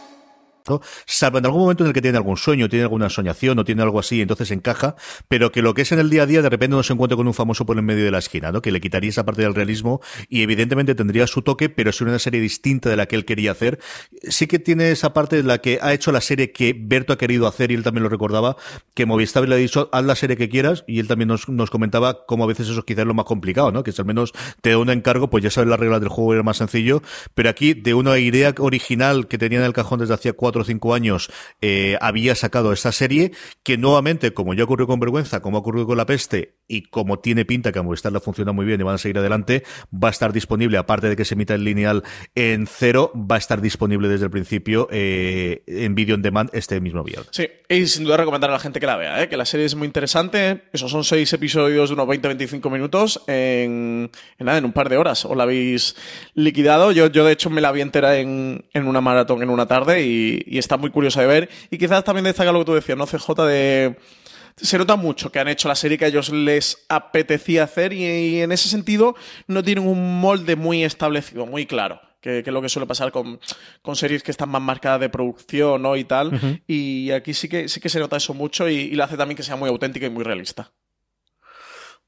Salvo en algún momento en el que tiene algún sueño, tiene alguna soñación o tiene algo así, entonces encaja, pero que lo que es en el día a día de repente no se encuentra con un famoso por en medio de la esquina, ¿no? Que le quitaría esa parte del realismo y evidentemente tendría su toque, pero es una serie distinta de la que él quería hacer. Sí que tiene esa parte de la que ha hecho la serie que Berto ha querido hacer y él también lo recordaba, que Movistar le ha dicho, haz la serie que quieras y él también nos, comentaba cómo a veces eso quizás es lo más complicado, ¿no? Que es al menos te da un encargo, pues ya sabes las reglas del juego era más sencillo, pero aquí de una idea original que tenía en el cajón desde hacía cuatro o cinco años eh, había sacado esta serie que nuevamente, como ya ocurrió con Vergüenza, como ha ocurrido con La Peste y como tiene pinta que a Movistar le funciona muy bien y van a seguir adelante, va a estar disponible, aparte de que se emita en lineal en cero, va a estar disponible desde el principio eh, en video on demand este mismo viernes. Sí, y sin duda recomendar a la gente que la vea, ¿eh? que la serie es muy interesante. Esos son seis episodios de unos 20-25 minutos en, en, nada, en un par de horas. Os la habéis liquidado. Yo, yo de hecho, me la vi entera en, en una maratón en una tarde y, y está muy curiosa de ver. Y quizás también destaca lo que tú decías, ¿no? CJ de se nota mucho que han hecho la serie que a ellos les apetecía hacer y, y, en ese sentido no tienen un molde muy establecido, muy claro. Que, que es lo que suele pasar con, con, series que están más marcadas de producción ¿no? y tal. Uh -huh. Y aquí sí que, sí que se nota eso mucho y, y lo hace también que sea muy auténtica y muy realista.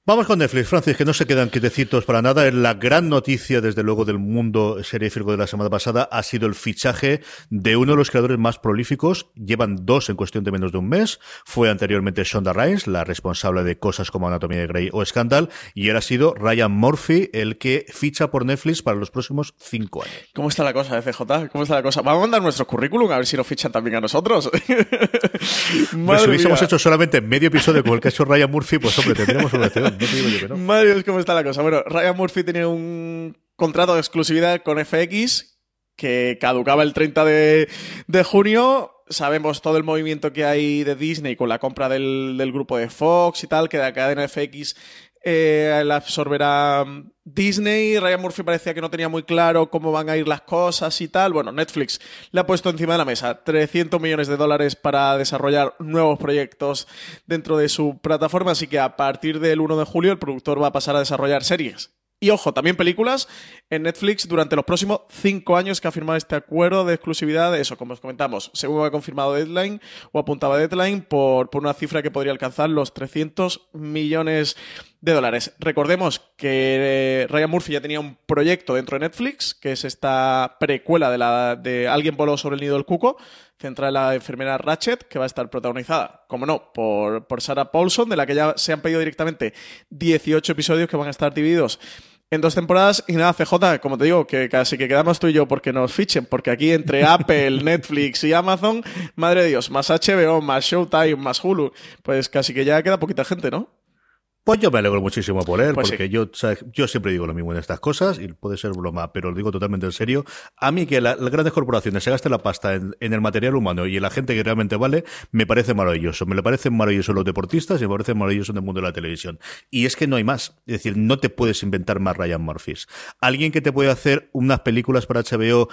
Vamos con Netflix, Francis, que no se quedan quietecitos para nada. La gran noticia, desde luego, del mundo seriéfico de la semana pasada ha sido el fichaje de uno de los creadores más prolíficos. Llevan dos en cuestión de menos de un mes. Fue anteriormente Shonda Rhimes, la responsable de cosas como Anatomía de Grey o Scandal, y ahora ha sido Ryan Murphy el que ficha por Netflix para los próximos cinco años. ¿Cómo está la cosa, FJ? ¿Cómo está la cosa? Vamos a mandar nuestro currículum a ver si nos fichan también a nosotros. si hubiésemos hecho solamente medio episodio como el que ha hecho Ryan Murphy, pues hombre, tendríamos una acción. No. Madre cómo está la cosa. Bueno, Ryan Murphy tenía un contrato de exclusividad con FX que caducaba el 30 de, de junio. Sabemos todo el movimiento que hay de Disney con la compra del, del grupo de Fox y tal, que la cadena FX eh, la absorberá Disney. Ryan Murphy parecía que no tenía muy claro cómo van a ir las cosas y tal. Bueno, Netflix le ha puesto encima de la mesa 300 millones de dólares para desarrollar nuevos proyectos dentro de su plataforma. Así que a partir del 1 de julio el productor va a pasar a desarrollar series. Y ojo, también películas en Netflix durante los próximos cinco años que ha firmado este acuerdo de exclusividad eso, como os comentamos, según ha confirmado Deadline o apuntaba Deadline, por, por una cifra que podría alcanzar los 300 millones de dólares. Recordemos que Ryan Murphy ya tenía un proyecto dentro de Netflix, que es esta precuela de, la, de Alguien voló sobre el nido del cuco, centrada en la enfermera Ratchet, que va a estar protagonizada, como no, por, por Sarah Paulson, de la que ya se han pedido directamente 18 episodios que van a estar divididos en dos temporadas. Y nada, CJ, como te digo, que casi que quedamos tú y yo porque nos fichen, porque aquí entre Apple, Netflix y Amazon, madre de Dios, más HBO, más Showtime, más Hulu, pues casi que ya queda poquita gente, ¿no? Pues yo me alegro muchísimo por él, Pues porque sí. yo, ¿sabes? yo siempre digo lo mismo en estas cosas, y puede ser broma, pero lo digo totalmente en serio. A mí que la- las grandes corporaciones se gasten la pasta en, en el material humano y en la gente que realmente vale, me parece maravilloso. Me le parecen maravillosos los deportistas y me parece maravilloso en el mundo de la televisión. Y es que no hay más. Es decir, no te puedes inventar más Ryan Murphys. Alguien que te puede hacer unas películas para HBO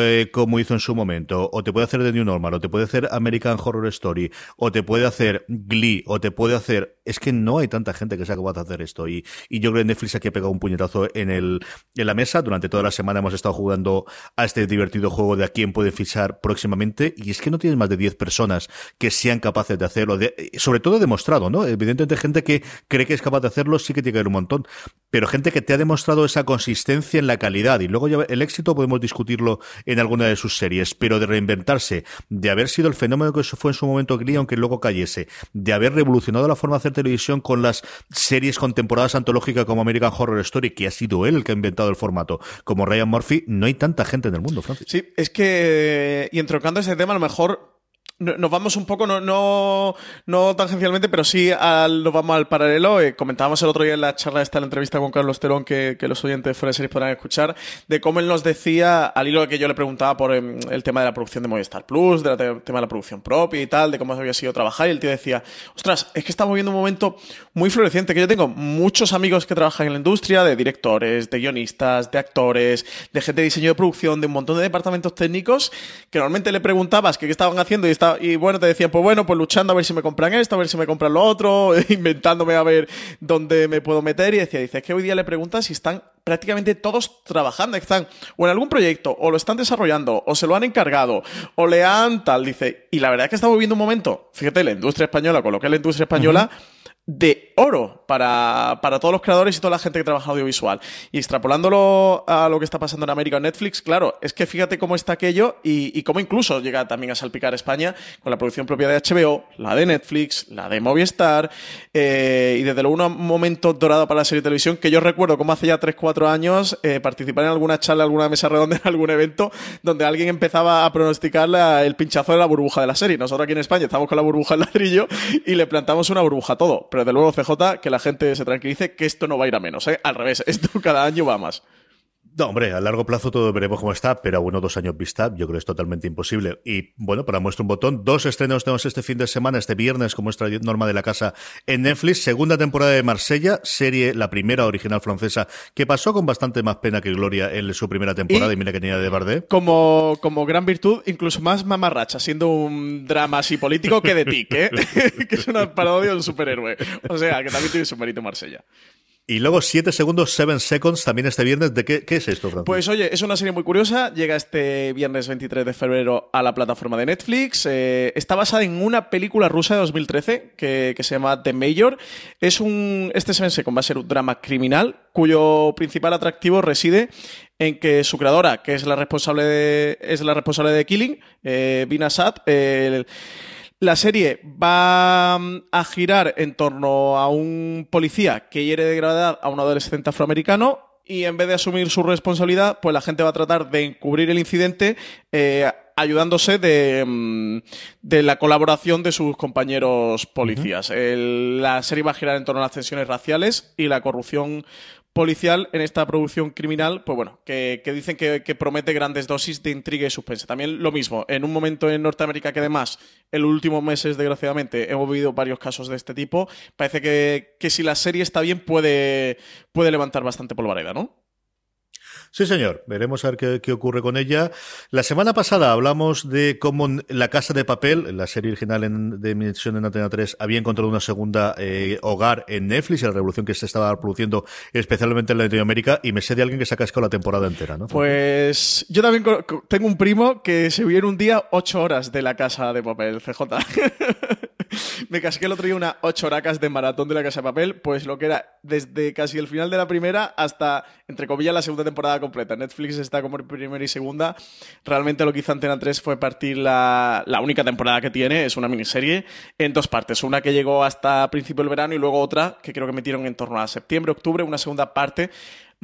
eh, como hizo en su momento, o te puede hacer The New Normal, o te puede hacer American Horror Story, o te puede hacer Glee, o te puede hacer... Es que no hay tanta gente que sea capaz de hacer esto. Y, yo creo que Netflix aquí ha pegado un puñetazo en, el, en la mesa. Durante toda la semana hemos estado jugando a este divertido juego de a quién puede fichar próximamente. Y es que no tienes más de 10 personas que sean capaces de hacerlo. Sobre todo demostrado, ¿no? Evidentemente gente que cree que es capaz de hacerlo sí que tiene que haber un montón. Pero gente que te ha demostrado esa consistencia en la calidad. Y luego ya el éxito podemos discutirlo en alguna de sus series. Pero de reinventarse, de haber sido el fenómeno que fue en su momento Glee, aunque luego cayese, de haber revolucionado la forma de hacer televisión con las series con temporadas antológicas como American Horror Story, que ha sido él el que ha inventado el formato, como Ryan Murphy, no hay tanta gente en el mundo, Francis. Sí, es que, y entroncando ese tema, a lo mejor nos vamos un poco, no, no, no tangencialmente, pero sí al, nos vamos al paralelo. Eh, comentábamos el otro día en la charla, esta la entrevista con Carlos Terón, que, los oyentes de fuera de series podrán escuchar, de cómo él nos decía, al hilo de que yo le preguntaba por em, el tema de la producción de Movistar Plus, del tema de la producción propia y tal, de cómo había sido trabajar, y el tío decía, ostras, es que estamos viviendo un momento muy floreciente, que yo tengo muchos amigos que trabajan en la industria, de directores, de guionistas, de actores, de gente de diseño de producción, de un montón de departamentos técnicos, que normalmente le preguntabas qué estaban haciendo y, y bueno, te decían, pues bueno, pues luchando a ver si me compran esto, a ver si me compran lo otro, inventándome a ver dónde me puedo meter y decía, dice, es que hoy día le preguntas si están prácticamente todos trabajando, están o en algún proyecto, o lo están desarrollando, o se lo han encargado, o le han tal, dice, y la verdad es que estamos viviendo un momento, fíjate, la industria española, con lo que es la industria española, de oro para, para todos los creadores y toda la gente que trabaja audiovisual. Y extrapolándolo a lo que está pasando en América en Netflix, claro, es que fíjate cómo está aquello y, y cómo incluso llega también a salpicar España con la producción propia de HBO, la de Netflix, la de Movistar, eh, y desde luego un momento dorado para la serie de televisión que yo recuerdo como hace ya 3-4 años eh, participar en alguna charla, alguna mesa redonda, en algún evento donde alguien empezaba a pronosticar el pinchazo de la burbuja de la serie. Nosotros aquí en España estamos con la burbuja del ladrillo y le plantamos una burbuja a todo. Pero desde luego, CJ, que la gente se tranquilice, que esto no va a ir a menos. ¿eh? Al revés, esto cada año va más. No, hombre, a largo plazo todo veremos cómo está, pero a uno dos años vista, yo creo que es totalmente imposible. Y bueno, para muestra un botón, dos estrenos tenemos este fin de semana, este viernes, como es norma de la casa en Netflix. Segunda temporada de Marsella, serie, la primera original francesa, que pasó con bastante más pena que gloria en su primera temporada, y, Y- mira que tenía de Bardé. Como, como gran virtud, incluso más mamarracha, siendo un drama así político que de tic, ¿eh? que es una parodia de un superhéroe. O sea, que también tiene su mérito Marsella. Y luego siete segundos, seven seconds, también este viernes. ¿De qué, es esto, Francis? Pues oye, es una serie muy curiosa. Llega este viernes 23 de febrero a la plataforma de Netflix. Eh, está basada en una película rusa de 2013 que, que se llama The Mayor. Es un, este Seven Second va a ser un drama criminal cuyo principal atractivo reside en que su creadora, que es la responsable de, es la responsable de Killing, eh, Bina Sat, eh, la serie va mm, a girar en torno a un policía que hiere de gravedad a un adolescente afroamericano y en vez de asumir su responsabilidad, pues la gente va a tratar de encubrir el incidente eh, ayudándose de, mm, de la colaboración de sus compañeros policías. El- la serie va a girar en torno a las tensiones raciales y la corrupción policial en esta producción criminal, pues bueno, que, dicen que, que promete grandes dosis de intriga y suspense. También lo mismo, en un momento en Norteamérica que además en los últimos meses, desgraciadamente, hemos vivido varios casos de este tipo, parece que, que si la serie está bien puede, puede levantar bastante polvareda, ¿no? Sí, señor. Veremos a ver qué, qué ocurre con ella. La semana pasada hablamos de cómo La Casa de Papel, la serie original en- de emisión en Antena 3, había encontrado una segunda eh, hogar en Netflix, y la revolución que se estaba produciendo especialmente en Latinoamérica, y me sé de alguien que se ha cascado la temporada entera, ¿no? Pues yo también tengo un primo que se vio en un día ocho horas de la casa de papel, CJ. Me casqué el otro día unas ocho horacas de maratón de la casa de papel, pues lo que era desde casi el final de la primera hasta, entre comillas, la segunda temporada completa. Netflix está como primera y segunda. Realmente lo que hizo Antena 3 fue partir la, la única temporada que tiene, es una miniserie, en dos partes. Una que llegó hasta principio del verano y luego otra que creo que metieron en torno a septiembre, octubre, una segunda parte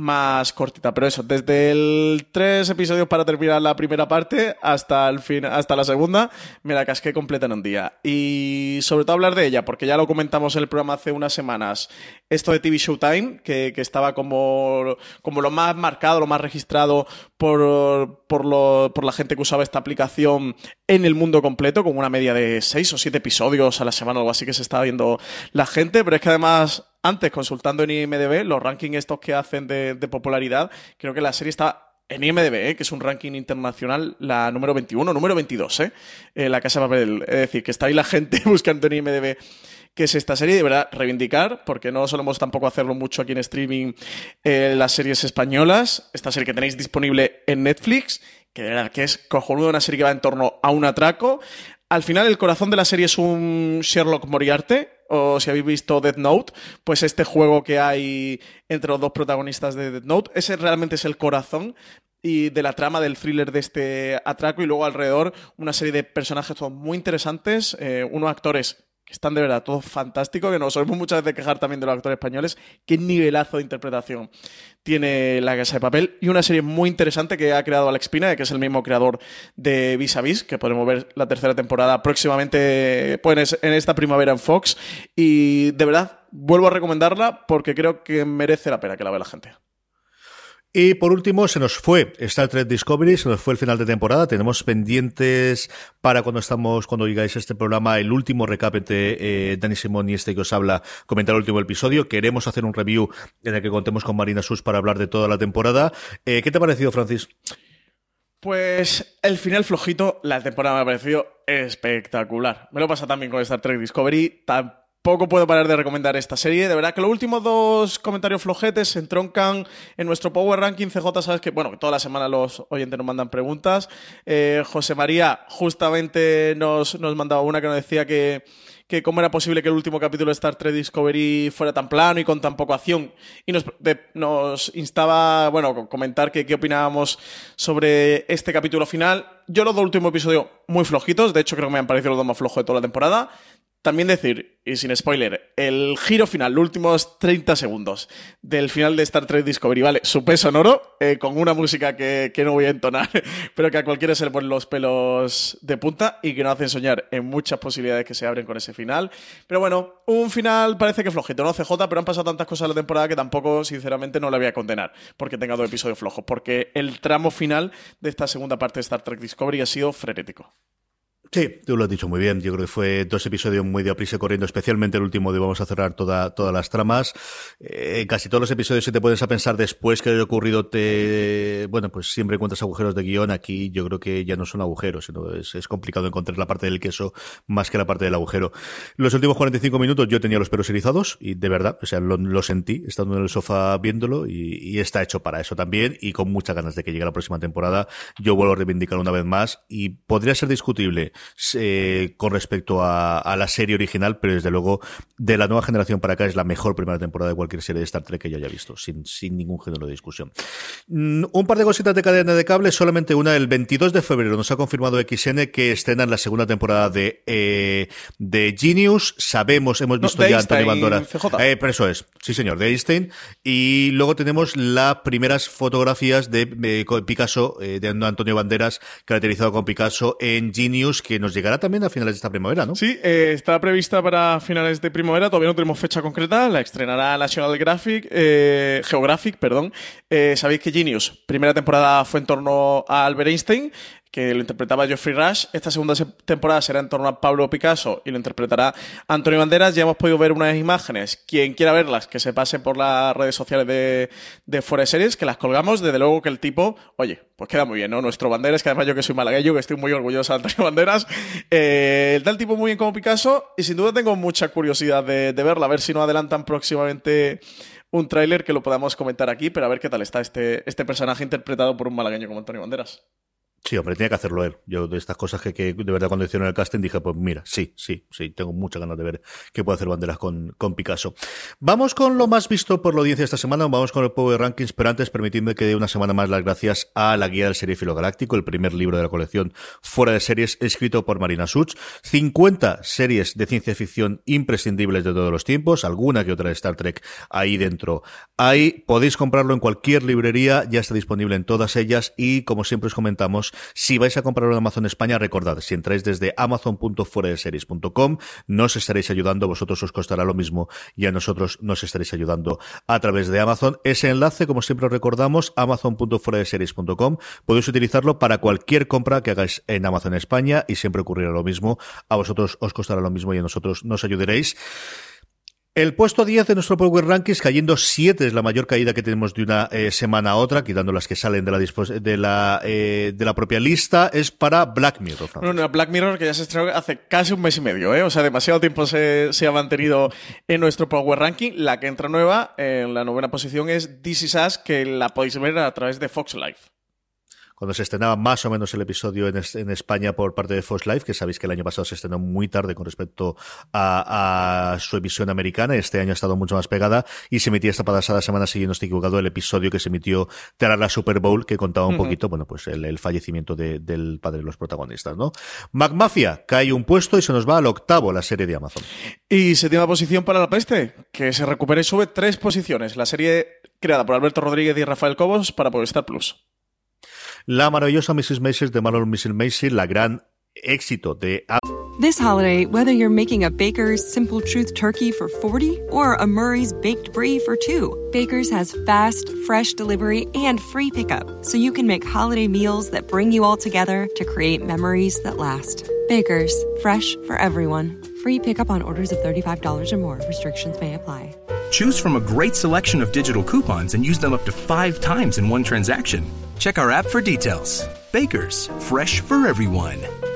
más cortita. Pero eso, desde el tres episodios para terminar la primera parte hasta el fin, hasta la segunda, me la casqué completa en un día. Y sobre todo hablar de ella, porque ya lo comentamos en el programa hace unas semanas, esto de TV Showtime, que, que estaba como, como lo más marcado, lo más registrado por, por, lo, por la gente que usaba esta aplicación en el mundo completo, con una media de seis o siete episodios a la semana, algo así que se estaba viendo la gente, pero es que además antes consultando en IMDB, los rankings estos que hacen de, popularidad, creo que la serie está en IMDB, ¿eh? que es un ranking internacional, la número 21, número 22, ¿eh? eh la Casa de Papel. Es decir, que está ahí la gente buscando en IMDB que es esta serie, de verdad, reivindicar, porque no solemos tampoco hacerlo mucho aquí en streaming, eh, las series españolas, esta serie que tenéis disponible en Netflix, que de verdad que es cojonudo, una serie que va en torno a un atraco. Al final, el corazón de la serie es un Sherlock Moriarty, o si habéis visto Death Note, pues este juego que hay entre los dos protagonistas de Death Note, ese realmente es el corazón y de la trama del thriller de este atraco y luego alrededor una serie de personajes muy interesantes, eh, unos actores están de verdad todos fantásticos, que nos solemos muchas veces quejar también de los actores españoles. Qué nivelazo de interpretación tiene La Casa de Papel. Y una serie muy interesante que ha creado Alex Pina, que es el mismo creador de Vis a Vis, que podremos ver la tercera temporada próximamente pues, en esta primavera en Fox. Y de verdad, vuelvo a recomendarla porque creo que merece la pena que la vea la gente. Y por último, se nos fue Star Trek Discovery, se nos fue el final de temporada. Tenemos pendientes para cuando estamos, cuando digáis este programa, el último recap entre eh, Simón y este que os habla, comentar el último episodio. Queremos hacer un review en el que contemos con Marina Sus para hablar de toda la temporada. Eh, ¿Qué te ha parecido, Francis? Pues el final flojito, la temporada me ha parecido espectacular. Me lo pasa también con Star Trek Discovery. Poco puedo parar de recomendar esta serie. De verdad que los últimos dos comentarios flojetes se entroncan en nuestro Power Ranking CJ. Sabes que, bueno, toda la semana los oyentes nos mandan preguntas. Eh, José María justamente nos, nos mandaba una que nos decía que, que cómo era posible que el último capítulo de Star Trek Discovery fuera tan plano y con tan poca acción. Y nos, nos instaba, bueno, comentar qué opinábamos sobre este capítulo final. Yo los dos últimos episodios muy flojitos, de hecho creo que me han parecido los dos más flojos de toda la temporada. También decir, y sin spoiler, el giro final, los últimos 30 segundos del final de Star Trek Discovery, ¿vale? Su peso sonoro, eh, con una música que, no voy a entonar, pero que a cualquiera se le ponen los pelos de punta y que nos hacen soñar en muchas posibilidades que se abren con ese final. Pero bueno, un final parece que flojito, ¿no? CJ, pero han pasado tantas cosas la temporada que tampoco, sinceramente, no le voy a condenar porque tenga dos episodios flojos, porque el tramo final de esta segunda parte de Star Trek Discovery ha sido frenético. Sí, tú lo has dicho muy bien. Yo creo que fue dos episodios muy de aprisa corriendo, especialmente el último de vamos a cerrar toda, todas las tramas. Eh, casi todos los episodios, si te puedes a pensar después que haya ocurrido, te, bueno, pues siempre encuentras agujeros de guion. Aquí yo creo que ya no son agujeros, sino es, es complicado encontrar la parte del queso más que la parte del agujero. Los últimos 45 minutos yo tenía los pelos erizados y de verdad, o sea, lo, sentí estando en el sofá viéndolo y, y, está hecho para eso también y con muchas ganas de que llegue la próxima temporada. Yo vuelvo a reivindicar una vez más y podría ser discutible eh, con respecto a, la serie original, pero desde luego de la nueva generación para acá es la mejor primera temporada de cualquier serie de Star Trek que yo haya visto, sin, sin ningún género de discusión. Mm, un par de cositas de cadena de cable, solamente una. El 22 de febrero nos ha confirmado XN que estrenan la segunda temporada de, eh, de Genius. Sabemos, hemos visto ya Antonio Bandora. Eh, pero eso es, sí señor, de Einstein. Y luego tenemos las primeras fotografías de Picasso, de Antonio Banderas, caracterizado con Picasso en Genius, que nos llegará también a finales de esta primavera, ¿no? Sí, eh, está prevista para finales de primavera, todavía no tenemos fecha concreta, la estrenará National Graphic, eh, Geographic, perdón. Eh, Sabéis que Genius, primera temporada fue en torno a Albert Einstein, que lo interpretaba Geoffrey Rush. Esta segunda temporada será en torno a Pablo Picasso y lo interpretará Antonio Banderas. Ya hemos podido ver unas imágenes. Quien quiera verlas, que se pase por las redes sociales de, de Fuera Series, que las colgamos. Desde luego que el tipo, oye, pues queda muy bien, ¿no? Nuestro Banderas, que además yo que soy malagueño, que estoy muy orgulloso de Antonio Banderas, eh, da el tipo muy bien como Picasso y sin duda tengo mucha curiosidad de, de verla, a ver si no adelantan próximamente un tráiler que lo podamos comentar aquí, pero a ver qué tal está este, este personaje interpretado por un malagueño como Antonio Banderas. Sí, hombre, tenía que hacerlo él. Yo de estas cosas que, que de verdad cuando hicieron el casting dije, pues mira, sí, sí, sí, tengo muchas ganas de ver qué puede hacer Banderas con, con Picasso. Vamos con lo más visto por la audiencia esta semana, vamos con el Power Rankings, pero antes permitidme que dé una semana más las gracias a la guía del serie Galáctico, el primer libro de la colección fuera de series escrito por Marina Such. 50 series de ciencia ficción imprescindibles de todos los tiempos, alguna que otra de Star Trek ahí dentro. Ahí podéis comprarlo en cualquier librería, ya está disponible en todas ellas y como siempre os comentamos, si vais a comprarlo en Amazon España, recordad, si entráis desde amazon.fueradeseries.com, nos estaréis ayudando, vosotros os costará lo mismo y a nosotros nos estaréis ayudando a través de Amazon. Ese enlace, como siempre os recordamos, amazon.fueradeseries.com, podéis utilizarlo para cualquier compra que hagáis en Amazon España y siempre ocurrirá lo mismo. A vosotros os costará lo mismo y a nosotros nos ayudaréis. El puesto 10 de nuestro Power Rankings, cayendo 7, es la mayor caída que tenemos de una eh, semana a otra, quitando las que salen de la, de la, eh, de la propia lista, es para Black Mirror. Bueno, Black Mirror que ya se estrenó hace casi un mes y medio, ¿eh? o sea, demasiado tiempo se, se, ha mantenido en nuestro Power Ranking. La que entra nueva, en la novena posición, es This Is Us, que la podéis ver a través de Fox Life cuando se estrenaba más o menos el episodio en, España por parte de Fox Life, que sabéis que el año pasado se estrenó muy tarde con respecto a, su emisión americana, este año ha estado mucho más pegada y se emitía esta pasada semana, si no estoy equivocado, el episodio que se emitió tras la Super Bowl, que contaba un poquito, bueno, pues el, fallecimiento del padre de los protagonistas, ¿no? MacMafia cae un puesto y se nos va al octavo la serie de Amazon. Y séptima posición para La Peste, que se recupere y sube tres posiciones, la serie creada por Alberto Rodríguez y Rafael Cobos para Star Plus. La maravillosa Mrs. De Mrs. La gran éxito de This holiday, whether you're making a Baker's Simple Truth turkey for 40 or a Murray's baked brie for 2, Baker's has fast, fresh delivery and free pickup so you can make holiday meals that bring you all together to create memories that last. Baker's, fresh for everyone. Free pickup on orders of $35 or more. Restrictions may apply. Choose from a great selection of digital coupons and use them up to five times in one transaction. Check our app for details. Bakers, fresh for everyone.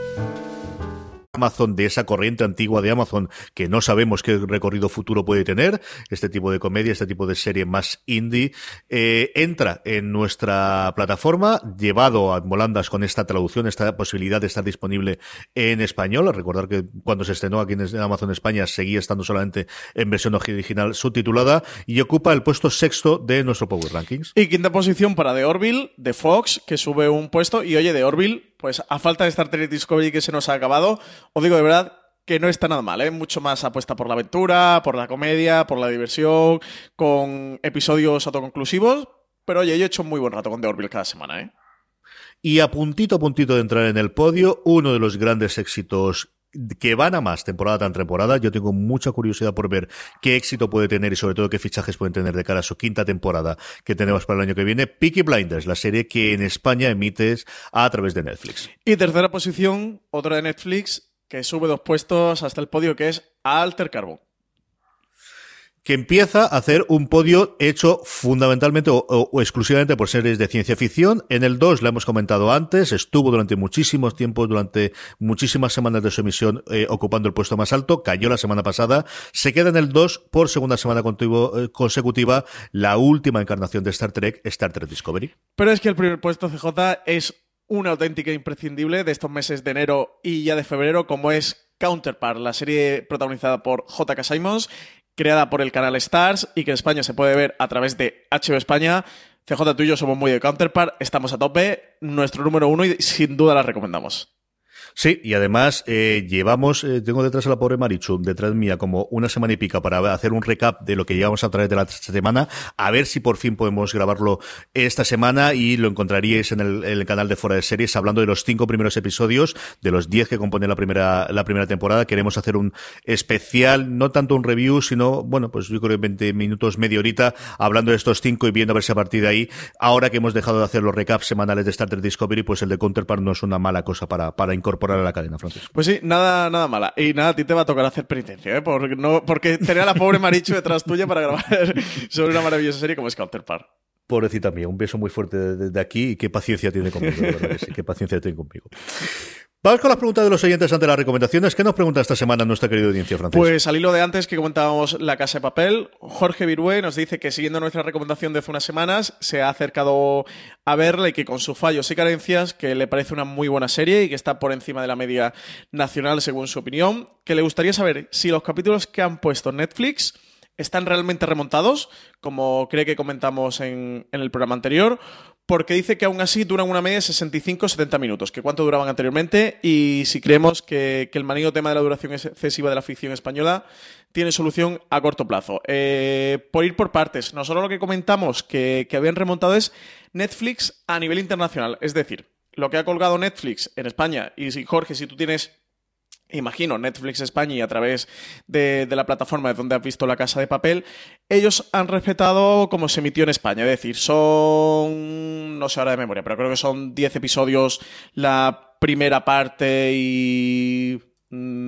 Amazon, de esa corriente antigua de Amazon que no sabemos qué recorrido futuro puede tener, este tipo de comedia, este tipo de serie más indie, eh, entra en nuestra plataforma, llevado a volandas con esta traducción, esta posibilidad de estar disponible en español. Recordar que cuando se estrenó aquí en Amazon España seguía estando solamente en versión original subtitulada y ocupa el puesto sexto de nuestro Power Rankings. Y quinta posición para The Orville, de Fox, que sube un puesto. Y oye, The Orville pues a falta de Star Trek Discovery que se nos ha acabado, os digo de verdad que no está nada mal, ¿eh? Mucho más apuesta por la aventura, por la comedia, por la diversión, con episodios autoconclusivos. Pero oye, yo he hecho muy buen rato con The Orville cada semana, ¿eh? Y a puntito a puntito de entrar en el podio, uno de los grandes éxitos que van a más temporada tras temporada. Yo tengo mucha curiosidad por ver qué éxito puede tener y sobre todo qué fichajes pueden tener de cara a su quinta temporada que tenemos para el año que viene. Peaky Blinders, la serie que en España emites a través de Netflix. Y tercera posición, otra de Netflix que sube dos puestos hasta el podio que es Alter Carbon que empieza a hacer un podio hecho fundamentalmente o, exclusivamente por series de ciencia ficción. En el 2, lo hemos comentado antes, estuvo durante muchísimos tiempos, durante muchísimas semanas de su emisión, eh, ocupando el puesto más alto, cayó la semana pasada, se queda en el 2 por segunda semana eh, consecutiva, la última encarnación de Star Trek, Star Trek Discovery. Pero es que el primer puesto CJ es una auténtica imprescindible de estos meses de enero y ya de febrero, como es Counterpart, la serie protagonizada por J.K. Simons, creada por el canal Stars y que en España se puede ver a través de HBO España. CJ, tú y yo somos muy de Counterpart, estamos a tope, nuestro número uno y sin duda la recomendamos. Sí, y además eh, llevamos, eh, tengo detrás a la pobre Marichu, detrás mía, como una semana y pica para hacer un recap de lo que llevamos a través de la semana, a ver si por fin podemos grabarlo esta semana y lo encontraríais en el, canal de Fuera de Series, hablando de los cinco primeros episodios, de los diez que componen la primera, la primera temporada. Queremos hacer un especial, no tanto un review, sino, bueno, pues yo creo que 20 minutos, media horita, hablando de estos cinco y viendo a ver si a partir de ahí, ahora que hemos dejado de hacer los recaps semanales de Star Trek Discovery, pues el de Counterpart no es una mala cosa para, para incorporar a la cadena, Francis. Pues sí, nada, nada mala. Y nada, a ti te va a tocar hacer penitencia, ¿eh? Porque, no, porque tenía la pobre Marichu detrás tuya para grabar sobre una maravillosa serie como es Counterpart. Pobrecita mía, un beso muy fuerte desde aquí y qué paciencia tiene conmigo, verdad qué paciencia tiene conmigo. Vamos con las preguntas de los oyentes ante las recomendaciones. ¿Qué nos pregunta esta semana nuestra querida audiencia francesa? Pues al hilo de antes que comentábamos La Casa de Papel, Jorge Virué nos dice que siguiendo nuestra recomendación de hace unas semanas, se ha acercado a verla y que con sus fallos y carencias, que le parece una muy buena serie y que está por encima de la media nacional según su opinión, que le gustaría saber si los capítulos que han puesto Netflix están realmente remontados, como cree que comentamos en, en el programa anterior, porque dice que aún así duran una media de 65-70 minutos, que cuánto duraban anteriormente, y si creemos que, el manido tema de la duración excesiva de la ficción española tiene solución a corto plazo. Eh, por ir por partes, nosotros lo que comentamos que, que habían remontado es Netflix a nivel internacional, es decir, lo que ha colgado Netflix en España, y si Jorge, si tú tienes imagino, Netflix España y a través de, la plataforma de donde has visto La Casa de Papel, ellos han respetado como se emitió en España. Es decir, son, no sé ahora de memoria, pero creo que son 10 episodios la primera parte y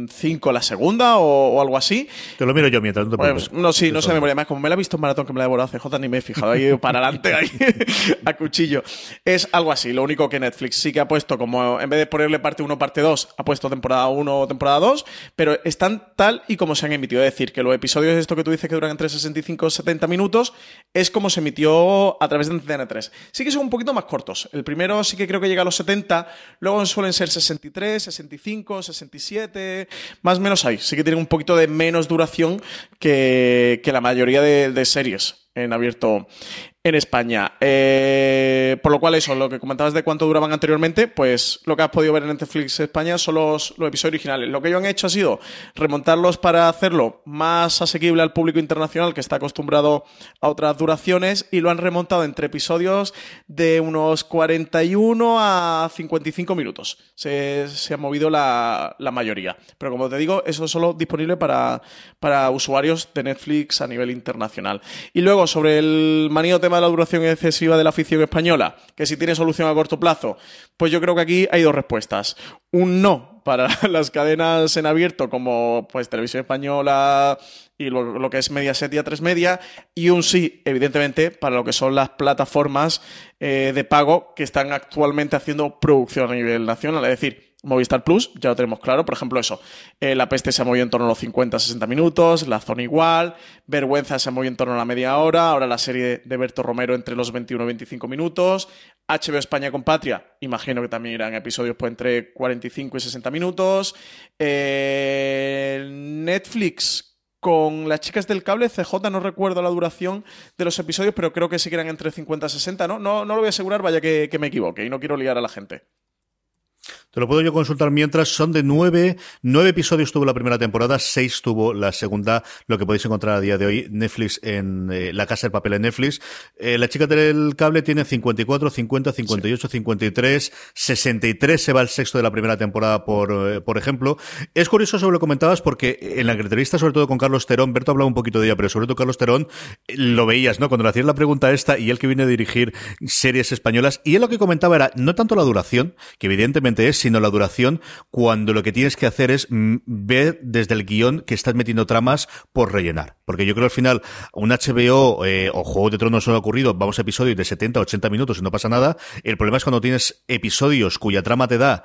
5 la segunda o, o, algo así. Te lo miro yo mientras, no te No, sí, no sé de memoria. Además, como me la he visto en maratón que me la he devorado CJ, ni me he fijado ahí para adelante, ahí, a cuchillo. Es algo así. Lo único que Netflix sí que ha puesto, como en vez de ponerle parte 1 parte 2, ha puesto temporada 1 o temporada 2, pero están tal y como se han emitido. Es decir, que los episodios, de esto que tú dices que duran entre 65 y 70 minutos, es como se emitió a través de Antena 3. Sí que son un poquito más cortos. El primero sí que creo que llega a los 70, luego suelen ser 63, 65, 67 más o menos ahí. Sí que tienen un poquito de menos duración que, que la mayoría de series en abierto en España. Eh, por lo cual, eso, lo que comentabas de cuánto duraban anteriormente, pues lo que has podido ver en Netflix España son los, los, episodios originales. Lo que ellos han hecho ha sido remontarlos para hacerlo más asequible al público internacional que está acostumbrado a otras duraciones y lo han remontado entre episodios de unos 41 a 55 minutos. Se, se ha movido la, la, mayoría. Pero como te digo, eso es solo disponible para, para usuarios de Netflix a nivel internacional. Y luego, sobre el manío tema de la duración excesiva de la afición española, que si tiene solución a corto plazo, pues yo creo que aquí hay dos respuestas. Un no para las cadenas en abierto como pues Televisión Española y lo, que es Mediaset y A3 Media, y un sí, evidentemente, para lo que son las plataformas eh, de pago que están actualmente haciendo producción a nivel nacional, es decir, Movistar Plus, ya lo tenemos claro. Por ejemplo, eso. Eh, la peste se ha movido en torno a los 50-60 minutos. La zona igual. Vergüenza se ha movido en torno a la media hora. Ahora la serie de Berto Romero entre los 21 y 25 minutos. HBO España con Patria, imagino que también irán episodios pues, entre 45 y 60 minutos. Eh, Netflix con las chicas del cable, CJ, no recuerdo la duración de los episodios, pero creo que sí que eran entre 50 y 60, ¿no? No, no lo voy a asegurar, vaya que, que me equivoque y no quiero liar a la gente. Te lo puedo yo consultar mientras. Son de nueve, nueve episodios tuvo la primera temporada, seis tuvo la segunda, lo que podéis encontrar a día de hoy Netflix en eh, La Casa del Papel en Netflix. Eh, la chica del cable tiene 54, 50, 58, sí. 53, 63 se va el sexto de la primera temporada, por, eh, por ejemplo. Es curioso sobre lo que comentabas porque en la entrevista, sobre todo con Carlos Terón, Berto hablaba un poquito de ella, pero sobre todo Carlos Terón, lo veías, ¿no? Cuando le hacías la pregunta esta y él que viene a dirigir series españolas, y él lo que comentaba era no tanto la duración, que evidentemente es, sino la duración, cuando lo que tienes que hacer es ver desde el guion que estás metiendo tramas por rellenar. Porque yo creo al final, un HBO eh, o Juego de Tronos no ha ocurrido, vamos a episodios de 70, 80 minutos y no pasa nada. El problema es cuando tienes episodios cuya trama te da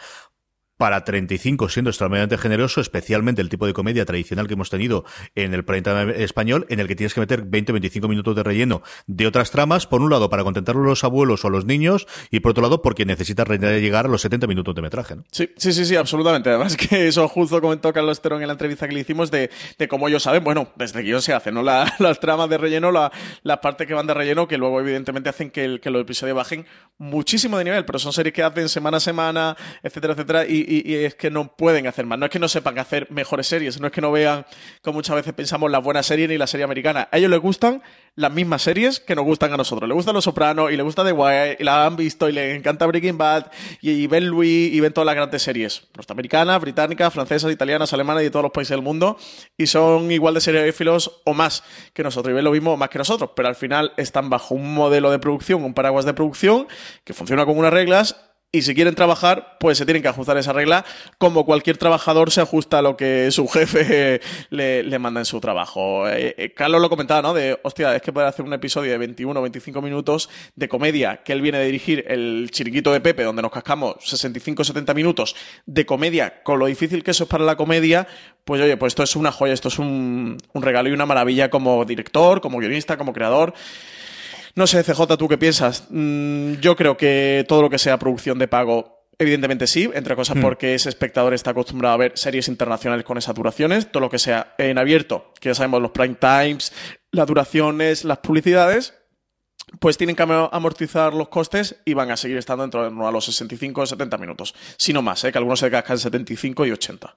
para 35 siendo extremadamente generoso, especialmente el tipo de comedia tradicional que hemos tenido en el planeta español, en el que tienes que meter 20-25 minutos de relleno de otras tramas, por un lado para contentar a los abuelos o a los niños, y por otro lado porque necesitas llegar a los 70 minutos de metraje. Sí, sí, sí, sí, absolutamente. Además que eso justo comentó Carlos Terón en la entrevista que le hicimos de, de cómo ellos saben, bueno, desde que ellos se hacen, ¿no? La, las tramas de relleno, la, las partes que van de relleno, que luego evidentemente hacen que, el, que los episodios bajen muchísimo de nivel, pero son series que hacen semana a semana, etcétera, etcétera, y, y, es que no pueden hacer más. No es que no sepan hacer mejores series, no es que no vean, como muchas veces pensamos, las buenas series ni la serie americana. A ellos les gustan las mismas series que nos gustan a nosotros. Les gustan Los Sopranos y les gusta The Wire y la han visto y les encanta Breaking Bad y, y ven Louis y ven todas las grandes series. Norteamericanas, británicas, francesas, italianas, alemanas y de todos los países del mundo. Y son igual de seriófilos o más que nosotros. Y ven lo mismo más que nosotros. Pero al final están bajo un modelo de producción, un paraguas de producción que funciona con unas reglas y si quieren trabajar, pues se tienen que ajustar esa regla, como cualquier trabajador se ajusta a lo que su jefe le, manda en su trabajo. Eh, eh, Carlos lo comentaba, ¿no? De, hostia, es que poder hacer un episodio de 21 o 25 minutos de comedia, que él viene a dirigir el chiringuito de Pepe, donde nos cascamos 65 o 70 minutos de comedia, con lo difícil que eso es para la comedia, pues oye, pues esto es una joya, esto es un, un regalo y una maravilla como director, como guionista, como creador. No sé, CJ, ¿tú qué piensas? Mm, yo creo que todo lo que sea producción de pago Evidentemente sí, entre cosas hmm. porque ese espectador está acostumbrado a ver series internacionales con esas duraciones, todo lo que sea en abierto, que ya sabemos los prime times, las duraciones, las publicidades, pues tienen que amortizar los costes y van a seguir estando dentro de a los 65 o 70 minutos. Si no más, ¿eh? que algunos se cascan 75 y 80.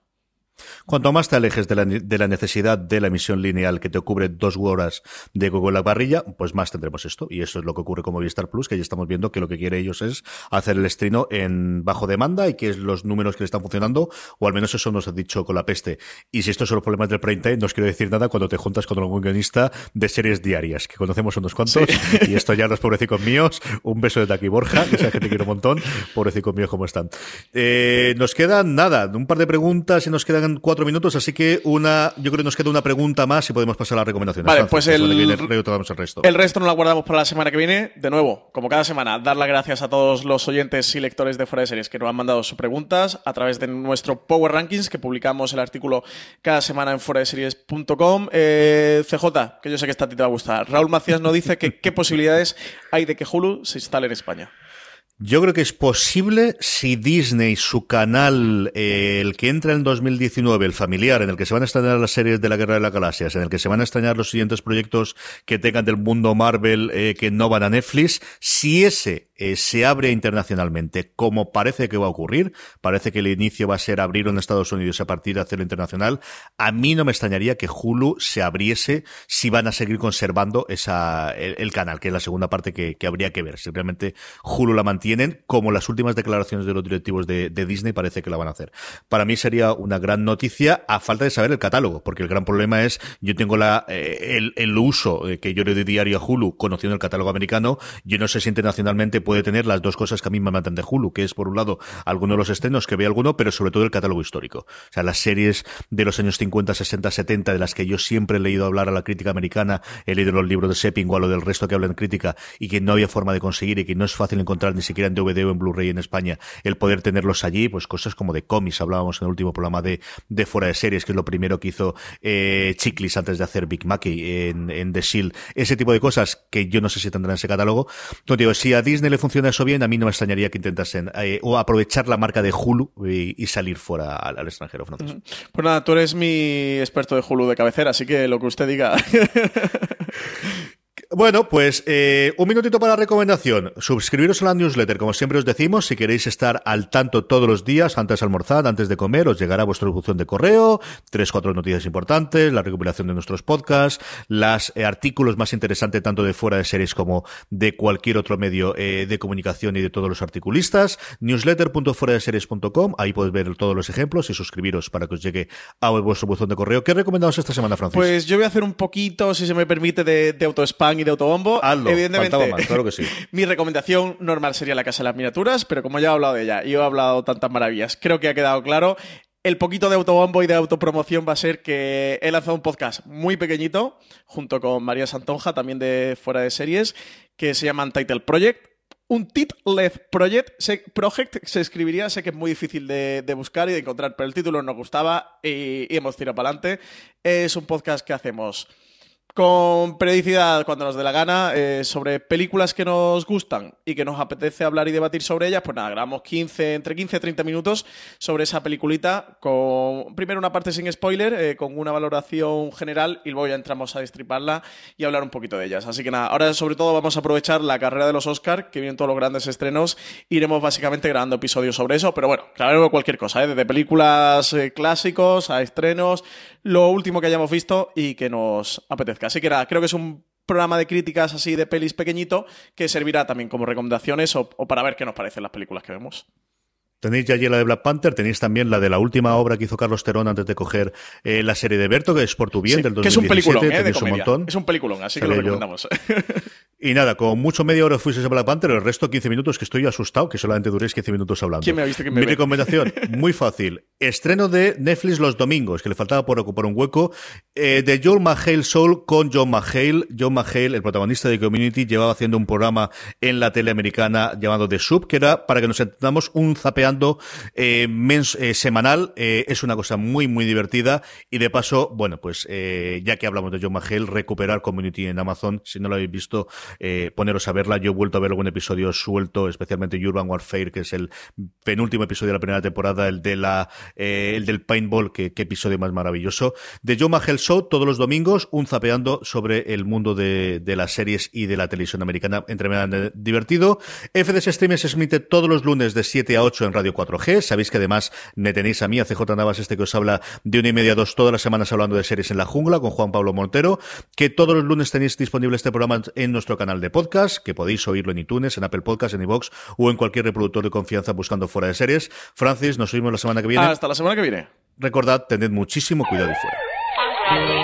Cuanto más te alejes de la, necesidad de la emisión lineal que te cubre dos horas de Google la parrilla, pues más tendremos esto. Y eso es lo que ocurre con Movistar Plus, que ya estamos viendo que lo que quiere ellos es hacer el estreno en bajo demanda y que es los números que le están funcionando, o al menos eso nos ha dicho con la peste. Y si estos son los problemas del prime time, no os quiero decir nada cuando te juntas con algún guionista de series diarias, que conocemos unos cuantos, y esto ya los pobrecicos míos, un beso de aquí Borja, que esa gente quiere un montón, pobrecicos míos, ¿cómo están? Eh, nos quedan nada, un par de preguntas y nos quedan cuatro minutos, así que una, yo creo que nos queda una pregunta más y podemos pasar a las recomendaciones. Vale, pues el, el, resto. el resto no lo guardamos para la semana que viene. De nuevo, como cada semana, dar las gracias a todos los oyentes y lectores de Fuera de Series que nos han mandado sus preguntas a través de nuestro Power Rankings, que publicamos el artículo cada semana en fueradeseries.com. Eh, CJ, que yo sé que esta a ti te va a gustar. Raúl Macías nos dice que qué posibilidades hay de que Hulu se instale en España. Yo creo que es posible si Disney, su canal, eh, el que entra en 2019, el familiar, en el que se van a estrenar las series de la Guerra de las Galaxias, en el que se van a extrañar los siguientes proyectos que tengan del mundo Marvel eh, que no van a Netflix, si ese eh, se abre internacionalmente, como parece que va a ocurrir, parece que el inicio va a ser abrir en Estados Unidos a partir de hacerlo internacional, a mí no me extrañaría que Hulu se abriese si van a seguir conservando esa, el, canal, que es la segunda parte que, que habría que ver, si realmente Hulu la mantiene tienen, como las últimas declaraciones de los directivos de, Disney parece que la van a hacer. Para mí sería una gran noticia a falta de saber el catálogo, porque el gran problema es, yo tengo la, eh, el, uso que yo le doy diario a Hulu conociendo el catálogo americano, yo no sé si internacionalmente puede tener las dos cosas que a mí me matan de Hulu, que es por un lado alguno de los estrenos que ve alguno, pero sobre todo el catálogo histórico. O sea, las series de los años 50, 60, 70, de las que yo siempre he leído hablar a la crítica americana, he leído los libros de Sepping o a lo del resto que hablan crítica y que no había forma de conseguir y que no es fácil encontrar ni siquiera en DVD o en Blu-ray en España, el poder tenerlos allí, pues cosas como de cómics, hablábamos en el último programa de, de Fuera de Series, que es lo primero que hizo eh, Chiclis antes de hacer Big Mackey en, en The Shield, ese tipo de cosas que yo no sé si tendrán ese catálogo. Entonces digo, si a Disney le funciona eso bien, a mí no me extrañaría que intentasen eh, o aprovechar la marca de Hulu y, salir fuera al, extranjero francés. Pues nada, tú eres mi experto de Hulu de cabecera, así que lo que usted diga. Bueno, pues eh, un minutito para recomendación. Suscribiros a la newsletter, como siempre os decimos, si queréis estar al tanto todos los días, antes de almorzar, antes de comer, os llegará vuestra distribución de correo, tres, cuatro noticias importantes, la recuperación de nuestros podcasts, los eh, artículos más interesantes tanto de fuera de series como de cualquier otro medio eh, de comunicación y de todos los articulistas. Newsletter.fueradeseries.com, ahí podéis ver todos los ejemplos y suscribiros para que os llegue a vuestro buzón de correo. ¿Qué recomendamos esta semana, Francis? Pues yo voy a hacer un poquito, si se me permite, de, de autospam de autobombo. Evidentemente, claro que sí. mi recomendación normal sería la Casa de las Miniaturas, pero como ya he hablado de ella y he hablado tantas maravillas, creo que ha quedado claro. El poquito de autobombo y de autopromoción va a ser que he lanzado un podcast muy pequeñito, junto con María Santonja, también de Fuera de Series, que se llama Title Project un titled project, se, project se escribiría, sé que es muy difícil de, buscar y de encontrar, pero el título nos gustaba y, y hemos tirado para adelante. Es un podcast que hacemos con periodicidad cuando nos dé la gana eh, sobre películas que nos gustan y que nos apetece hablar y debatir sobre ellas, pues nada, grabamos 15, entre 15 y 30 minutos sobre esa peliculita con primero una parte sin spoiler, eh, con una valoración general y luego ya entramos a destriparla y hablar un poquito de ellas. Así que nada, ahora sobre todo vamos a aprovechar la carrera de los Oscar, que vienen todos los grandes estrenos, iremos básicamente grabando episodios sobre eso, pero bueno, claro, cualquier cosa, ¿eh? desde películas clásicos a estrenos, lo último que hayamos visto y que nos apetezca. Así que nada, creo que es un programa de críticas así de pelis pequeñito que servirá también como recomendaciones o, para ver qué nos parecen las películas que vemos. Tenéis ya allí la de Black Panther, tenéis también la de la última obra que hizo Carlos Terón antes de coger eh, la serie de Berto, que es Por tu bien, del 2017. Que es un peliculón, ¿eh? de un montón. Es un peliculón, así que lo recomendamos. Y nada, con mucho media hora fuiste a Black Panther, el resto 15 minutos, que estoy asustado que solamente duréis 15 minutos hablando. ¿Quién me ha visto que me Mi ve? recomendación, muy fácil. Estreno de Netflix los domingos, que le faltaba por ocupar un hueco, eh, de John McHale Soul con John McHale. John McHale, el protagonista de Community, llevaba haciendo un programa en la tele americana llamado The Sub, que era, para que nos entendamos, un zapeando eh, mens- eh, semanal. Eh, es una cosa muy, muy divertida. Y de paso, bueno, pues eh, ya que hablamos de John McHale, recuperar Community en Amazon. Si no lo habéis visto, eh, poneros a verla. Yo he vuelto a ver algún episodio suelto, especialmente Urban Warfare, que es el penúltimo episodio de la primera temporada, el de la eh, el del paintball, que episodio más maravilloso. De John McHale Show, todos los domingos, un zapeando sobre el mundo de, las series y de la televisión americana, tremendamente divertido. FDS Streaming se emite todos los lunes de 7 a 8 en Radio 4G. Sabéis que además me tenéis a mí, a CJ Navas, este que os habla de una y media a dos todas las semanas hablando de series en la jungla con Juan Pablo Montero, que todos los lunes tenéis disponible este programa en nuestro canal de podcast, que podéis oírlo en iTunes, en Apple Podcast, en iVoox o en cualquier reproductor de confianza buscando fuera de series. Francis, nos oímos la semana que viene. Hasta la semana que viene. Recordad, tened muchísimo cuidado y fuera.